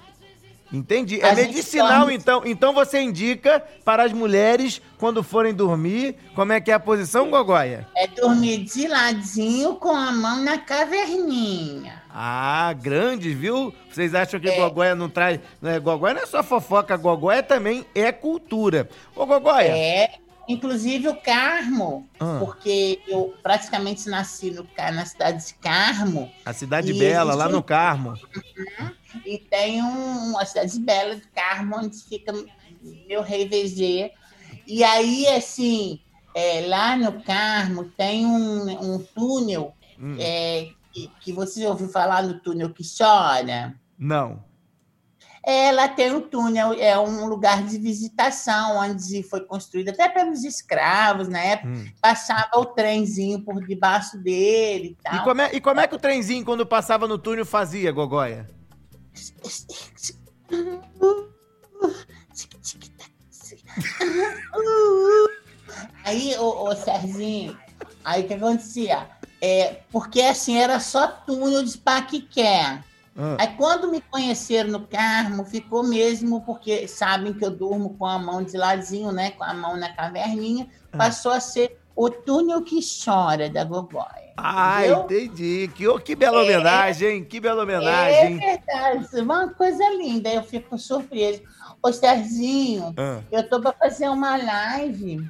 entendi. É medicinal, então. Então você indica para as mulheres, quando forem dormir, como é que é a posição, Gogóia? é dormir de ladinho com a mão na caverninha. Ah, grandes, viu? Vocês acham que É. Gogóia não traz. Né? Gogóia não é só fofoca, Gogóia também é cultura. Ô, Gogóia. É, inclusive o Carmo, Ah. porque eu praticamente nasci no, na cidade de Carmo. A Cidade Bela, existe lá no Carmo. E tem um, uma cidade bela de Carmo, onde fica meu rei VG. E aí, assim, é, lá no Carmo tem um, um túnel Hum. é, que, que você ouviu falar no túnel que chora. Não. Lá tem um túnel, é um lugar de visitação, onde foi construído até pelos escravos na época. Hum. Passava o trenzinho por debaixo dele e tal. E como, é, e como é que o trenzinho, quando passava no túnel, fazia, Gogóia? Aí, ô, ô Serginho, aí o que acontecia? É, porque assim, era só túnel de paquiqué. Ah. Aí quando me conheceram no Carmo, ficou mesmo, porque sabem que eu durmo com a mão de ladinho, né? Com a mão na caverninha, Ah. passou a ser o túnel que chora da Gogóia. Ah, entendi. Que, que bela É. homenagem, que bela É homenagem. verdade, é uma coisa linda. Eu fico surpresa. Ô, Serginho, Ah, eu tô para fazer uma live.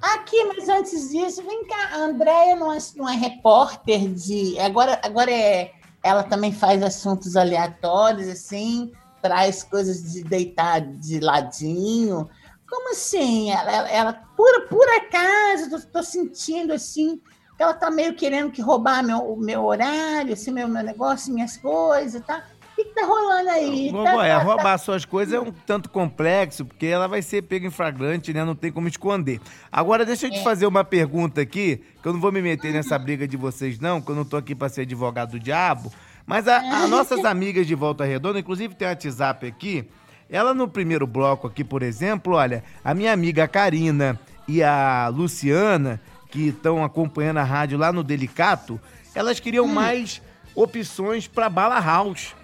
Aqui, mas antes disso, vem cá, a Andréia não é, não é repórter de. Agora, agora é. Ela também faz assuntos aleatórios, assim, traz coisas de deitar de ladinho. Como assim? Ela, ela, ela- por, por acaso, tô sentindo assim, que ela tá meio querendo que roubar meu, o meu horário, assim, meu, meu negócio, minhas coisas, tá? O que, que tá rolando aí? Tá- Gogóia, tá- tá- roubar suas coisas é um tanto complexo, porque ela vai ser pega em flagrante, né? Não tem como esconder. Agora, deixa eu te É. fazer uma pergunta aqui, que eu não vou me meter nessa briga de vocês, não, que eu não tô aqui pra ser advogado do diabo. Mas a, as nossas amigas de Volta Redonda, inclusive tem um WhatsApp aqui, ela no primeiro bloco aqui, por exemplo, olha, a minha amiga Karina e a Luciana, que estão acompanhando a rádio lá no Delicato, elas queriam mais opções para bala house.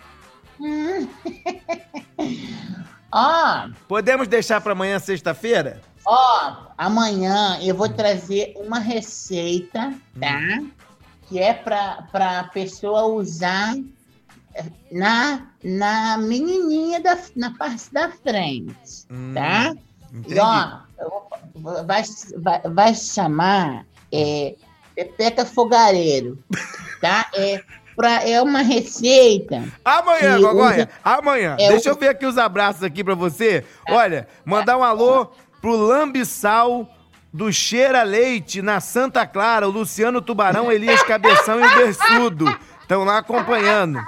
Hum. Ó, Podemos deixar para amanhã, sexta-feira? ó, amanhã eu vou trazer uma receita, tá? Que é pra, pra pessoa usar eh, na, na menininha da, na parte da frente, tá? E ó, vou- vai, vai, vai chamar é, Pepeca Fogareiro, tá? É, pra, é uma receita. Amanhã, Gogóia, amanhã. É, Deixa o- eu ver aqui os abraços aqui pra você. Olha, mandar um alô pro Lambissal do Cheira Leite, na Santa Clara, o Luciano Tubarão, Elias Cabeção e o Berçudo. Estão lá acompanhando.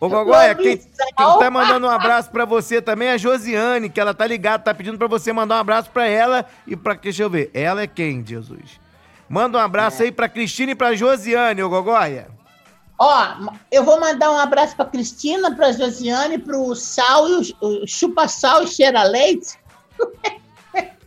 Ô, Gogóia, quem, quem tá mandando um abraço pra você também é a Josiane, que ela tá ligada, tá pedindo pra você mandar um abraço pra ela e pra... Deixa eu ver, ela é quem, Jesus? Manda um abraço aí pra Cristina e pra Josiane, ô Gogóia. Ó, eu vou mandar um abraço pra Cristina, pra Josiane, pro Sal e o, o Chupa Sal e Cheira Leite.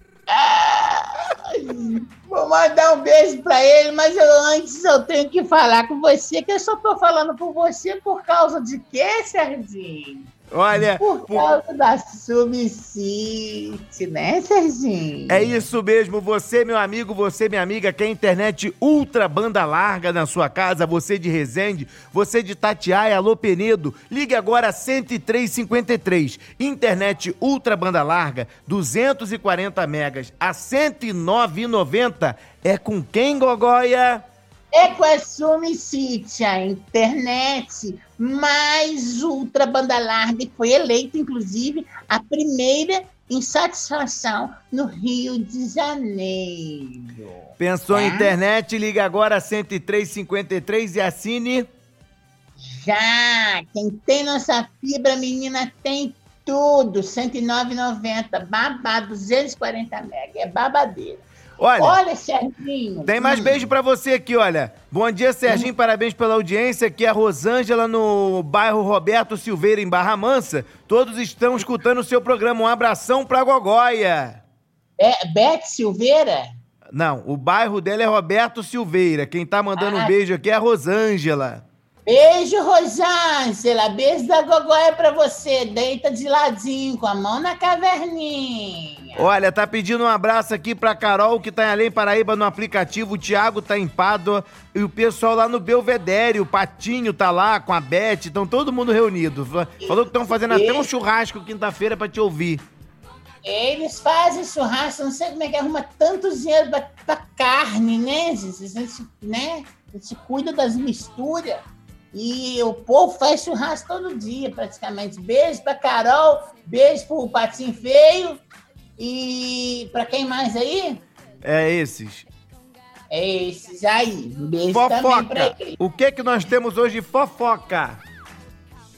Vou mandar um beijo pra ele, mas eu, antes eu tenho que falar com você, que eu só tô falando com você por causa de quê, Serginho? Olha, Por causa da subsídio, né, Serginho? É isso mesmo, você, meu amigo, você, minha amiga, quer internet ultra banda larga na sua casa, você de Resende, você de Tatiaia, Alô Penedo, ligue agora 10353. Internet ultra banda larga, 240 megas a 109,90. É com quem, Gogóia? É com a Sumicity, a internet mais ultra banda larga, e foi eleita, inclusive, a primeira em satisfação no Rio de Janeiro. Pensou em Tá? internet? Liga agora 10353 e assine. Já! Quem tem nossa fibra, menina, tem tudo. R$ 109,90. Babado, 240 mega. É babadeira. Olha, Olha, Serginho. Tem mais hum, beijo pra você aqui, olha. Bom dia, Serginho, parabéns pela audiência. Aqui é a Rosângela no bairro Roberto Silveira, em Barra Mansa. Todos estão escutando o seu programa. Um abração pra Gogóia. É, Beth Silveira? Não, o bairro dela é Roberto Silveira. Quem tá mandando um Ah. beijo aqui é a Rosângela. Beijo, Rosângela. Beijo da Gogóia pra você. Deita de ladinho, com a mão na caverninha. Olha, tá pedindo um abraço aqui pra Carol, que tá em Além Paraíba no aplicativo. O Thiago tá em Pádua. E o pessoal lá no Belvedere. O Patinho tá lá com a Beth. Estão todo mundo reunido. Falou que estão fazendo até um churrasco quinta-feira pra te ouvir. Eles fazem churrasco, não sei como é que arruma tanto dinheiro pra, pra carne, né, gente? A gente, né? A gente cuida das misturas. E o povo faz churrasco todo dia, praticamente. Beijo pra Carol, beijo pro Patinho Feio. E pra quem mais aí? É esses. É esses aí. Beijo Fofoca. O que que nós temos hoje de fofoca?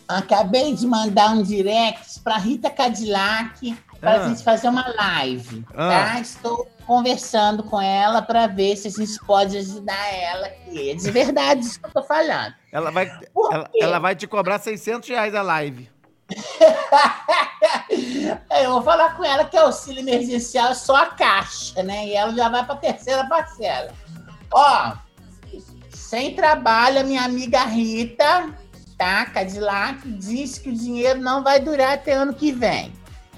Acabei de mandar um direct pra Rita Cadillac para Ah. a gente fazer uma live, Ah. tá? Estou conversando com ela para ver se a gente pode ajudar ela aqui. É de verdade isso que eu tô falando. Ela vai, ela, ela vai te cobrar 600 reais a live. Eu vou falar com ela que auxílio emergencial é só a caixa, né? E ela já vai para terceira parcela. Ó, sem trabalho, a minha amiga Rita, tá? Cadillac, diz que o dinheiro não vai durar até ano que vem.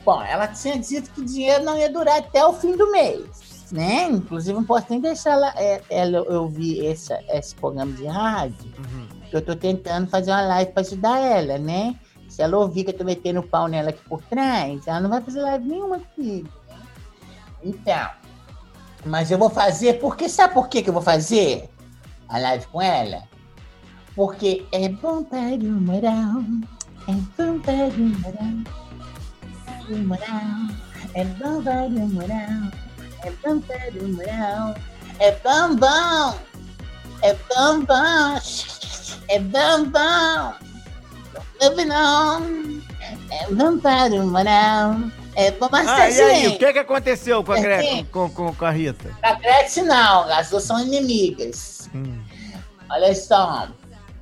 Bom, ela tinha dito que o dinheiro não ia durar até o fim do mês, né? Inclusive, não posso nem deixar ela, é- ela ouvir esse, esse programa de rádio, que eu tô tentando fazer uma live para ajudar ela, né? Se ela ouvir que eu tô metendo pau nela aqui por trás, ela não vai fazer live nenhuma comigo. né? Então, mas eu vou fazer, porque sabe por que, que eu vou fazer a live com ela? Porque é bom para o moral, é bom para o moral, o moral, é bom o moral, é bom o moral, é bom bom, é bom bom, é bom bom, não não, é bom o moral, é bom, mas Ah, e aí, o que que aconteceu com a, Gre- Sim. com, com, com a Rita? a Gretchen não, as duas são inimigas. Hum. Olha só.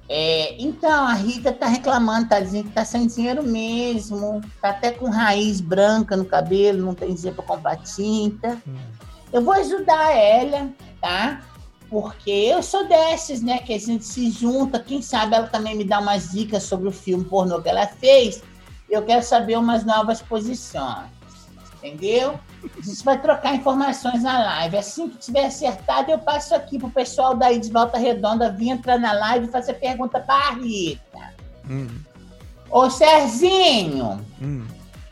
É, então, a Rita tá reclamando, tá dizendo que tá sem dinheiro mesmo. Tá até com raiz branca no cabelo, não tem dinheiro pra comprar tinta. Eu vou ajudar ela, tá? Porque eu sou desses, né? Que a gente se junta. Quem sabe ela também me dá umas dicas sobre o filme pornô que ela fez. Eu quero saber umas novas posições. Entendeu? A gente vai trocar informações na live. Assim que tiver acertado, eu passo aqui pro pessoal daí de Volta Redonda vir entrar na live e fazer pergunta pra Rita. Hum, Ô, Serginho, hum.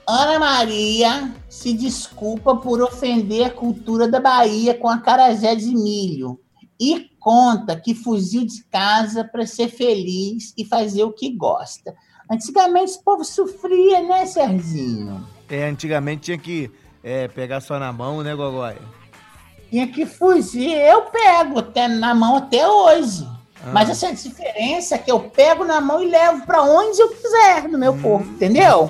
Ana Maria se desculpa por ofender a cultura da Bahia com a carajé de milho e conta que fugiu de casa para ser feliz e fazer o que gosta. Antigamente o povo sofria, né, Serginho? É, antigamente tinha que é, pegar só na mão, né, Gogói? Tinha que fugir. Eu pego até na mão até hoje. Ah. Mas essa diferença é que eu pego na mão e levo para onde eu quiser no meu corpo, entendeu?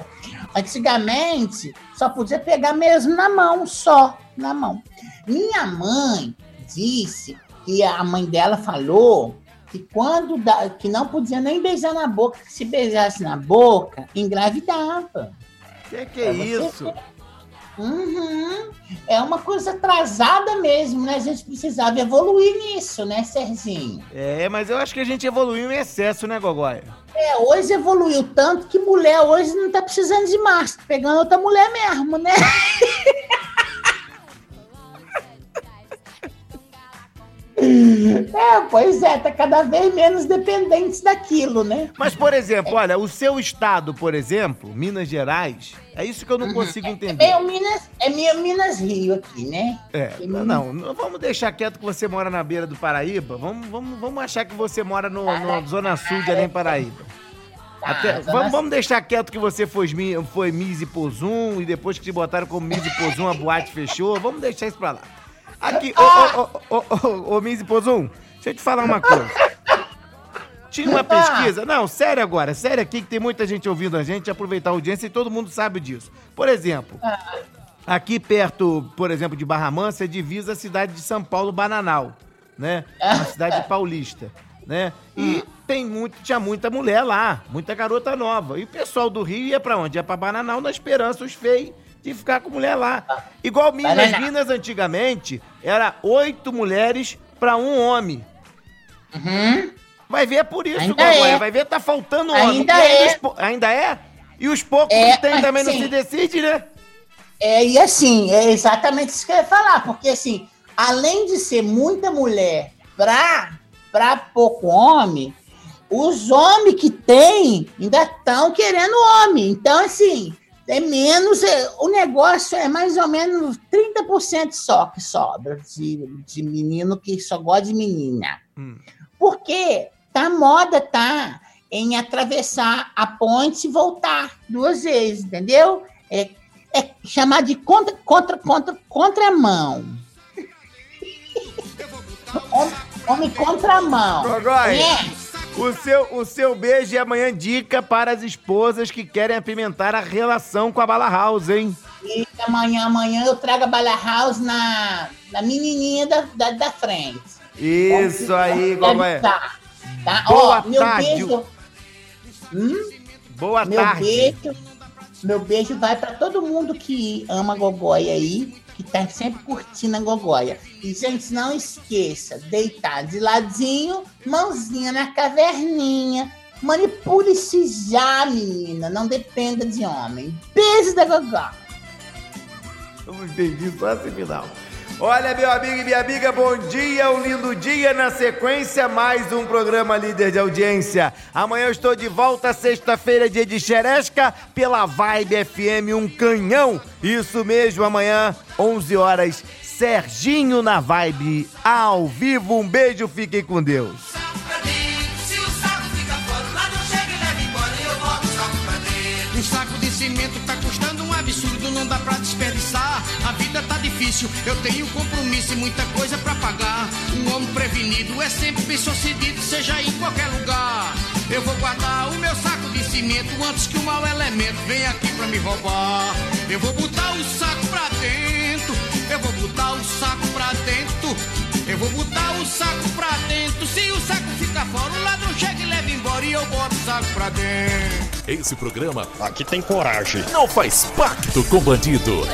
Antigamente só podia pegar mesmo na mão, só na mão. Minha mãe disse que a mãe dela falou que quando da- que não podia nem beijar na boca, que se beijasse na boca, engravidava. Que que é isso? Uhum. É uma coisa atrasada mesmo, né? A gente precisava evoluir nisso, né, Serginho? É, mas eu acho que a gente evoluiu em excesso, né, Gogói? É, hoje evoluiu tanto que mulher hoje não tá precisando de tá pegando outra mulher mesmo, né? É, pois é, tá cada vez menos dependente daquilo, né? Mas, por exemplo, olha, o seu estado, por exemplo, Minas Gerais, é isso que eu não consigo É entender. meio Minas, é meio Minas Rio aqui, né? É, não, não vamos deixar quieto que você mora na beira do Paraíba. Vamos, vamos, vamos achar que você mora no, na Zona Sul de Além Paraíba. Até- Zona vamos, vamos deixar quieto que você foi, foi Miss e Pozum e depois que te botaram como Miss e Pozum a boate fechou. Vamos deixar isso pra lá. Aqui, ô, ô, ô, ô, ô, ô, Miss e Pozum, deixa eu te falar uma coisa. Tinha uma pesquisa, não, sério agora, sério aqui que tem muita gente ouvindo a gente, aproveitar a audiência e todo mundo sabe disso. Por exemplo, Aqui perto, por exemplo, de Barra Mansa, divisa a cidade de São Paulo, Bananal, né? Uma cidade paulista, né? E tem muito, tinha muita mulher lá, muita garota nova. E o pessoal do Rio ia pra onde? Ia pra Bananal na esperança, os feios, de ficar com mulher lá. Igual Minas. Minas antigamente, era oito mulheres pra um homem. Vai ver é por isso, Ainda é. vai ver tá faltando homem. Ainda é. po- Ainda é? E os poucos É, que tem também não sim. se decide, né? É, e assim, é exatamente isso que eu ia falar, porque assim, além de ser muita mulher pra, pra pouco homem, os homens que tem ainda estão querendo homem. Então, assim, é menos, é, o negócio é mais ou menos 30% só que sobra de, de menino que só gosta de menina. Porque tá moda, tá? Em atravessar a ponte e voltar duas vezes, entendeu? É, é chamar de contra, contra, contra, contramão. Homem, homem contramão. Gogói, É. o, seu, o seu beijo é amanhã dica para as esposas que querem apimentar a relação com a Bala House, hein? E amanhã, amanhã eu trago a Bala House na, na menininha da, da, da frente. Isso aí, Gogói. tá, tá? Boa Ó, meu tarde. beijo. Hum? Boa meu tarde. Beijo, meu beijo vai para todo mundo que ama Gogóia aí, que tá sempre curtindo a Gogóia. E, gente, não esqueça, deitar de ladinho, mãozinha na caverninha. Manipule-se já, menina. Não dependa de homem. Beijo da Gogó. Eu não entendi só esse final. Olha, meu amigo e minha amiga, bom dia, um lindo dia. Na sequência, mais um programa líder de audiência. Amanhã eu estou de volta, sexta-feira, dia de xeresca, pela Vibe FM, um canhão. Isso mesmo, amanhã, 11 horas, Serginho na Vibe, ao vivo. Um beijo, fiquem com Deus. Um saco de cimento tá custando um absurdo, não dá pra desperdiçar. A vida tá difícil, eu tenho compromisso e muita coisa pra pagar. Um homem prevenido é sempre bem sucedido, seja em qualquer lugar. Eu vou guardar o meu saco de cimento antes que o mau elemento venha aqui pra me roubar. Eu vou botar o saco pra dentro, eu vou botar o saco pra dentro. Eu vou botar o saco pra dentro. Se o saco ficar fora, o ladrão chega e leva embora e eu boto o saco pra dentro. Esse programa Aqui tem coragem. não faz pacto com bandido.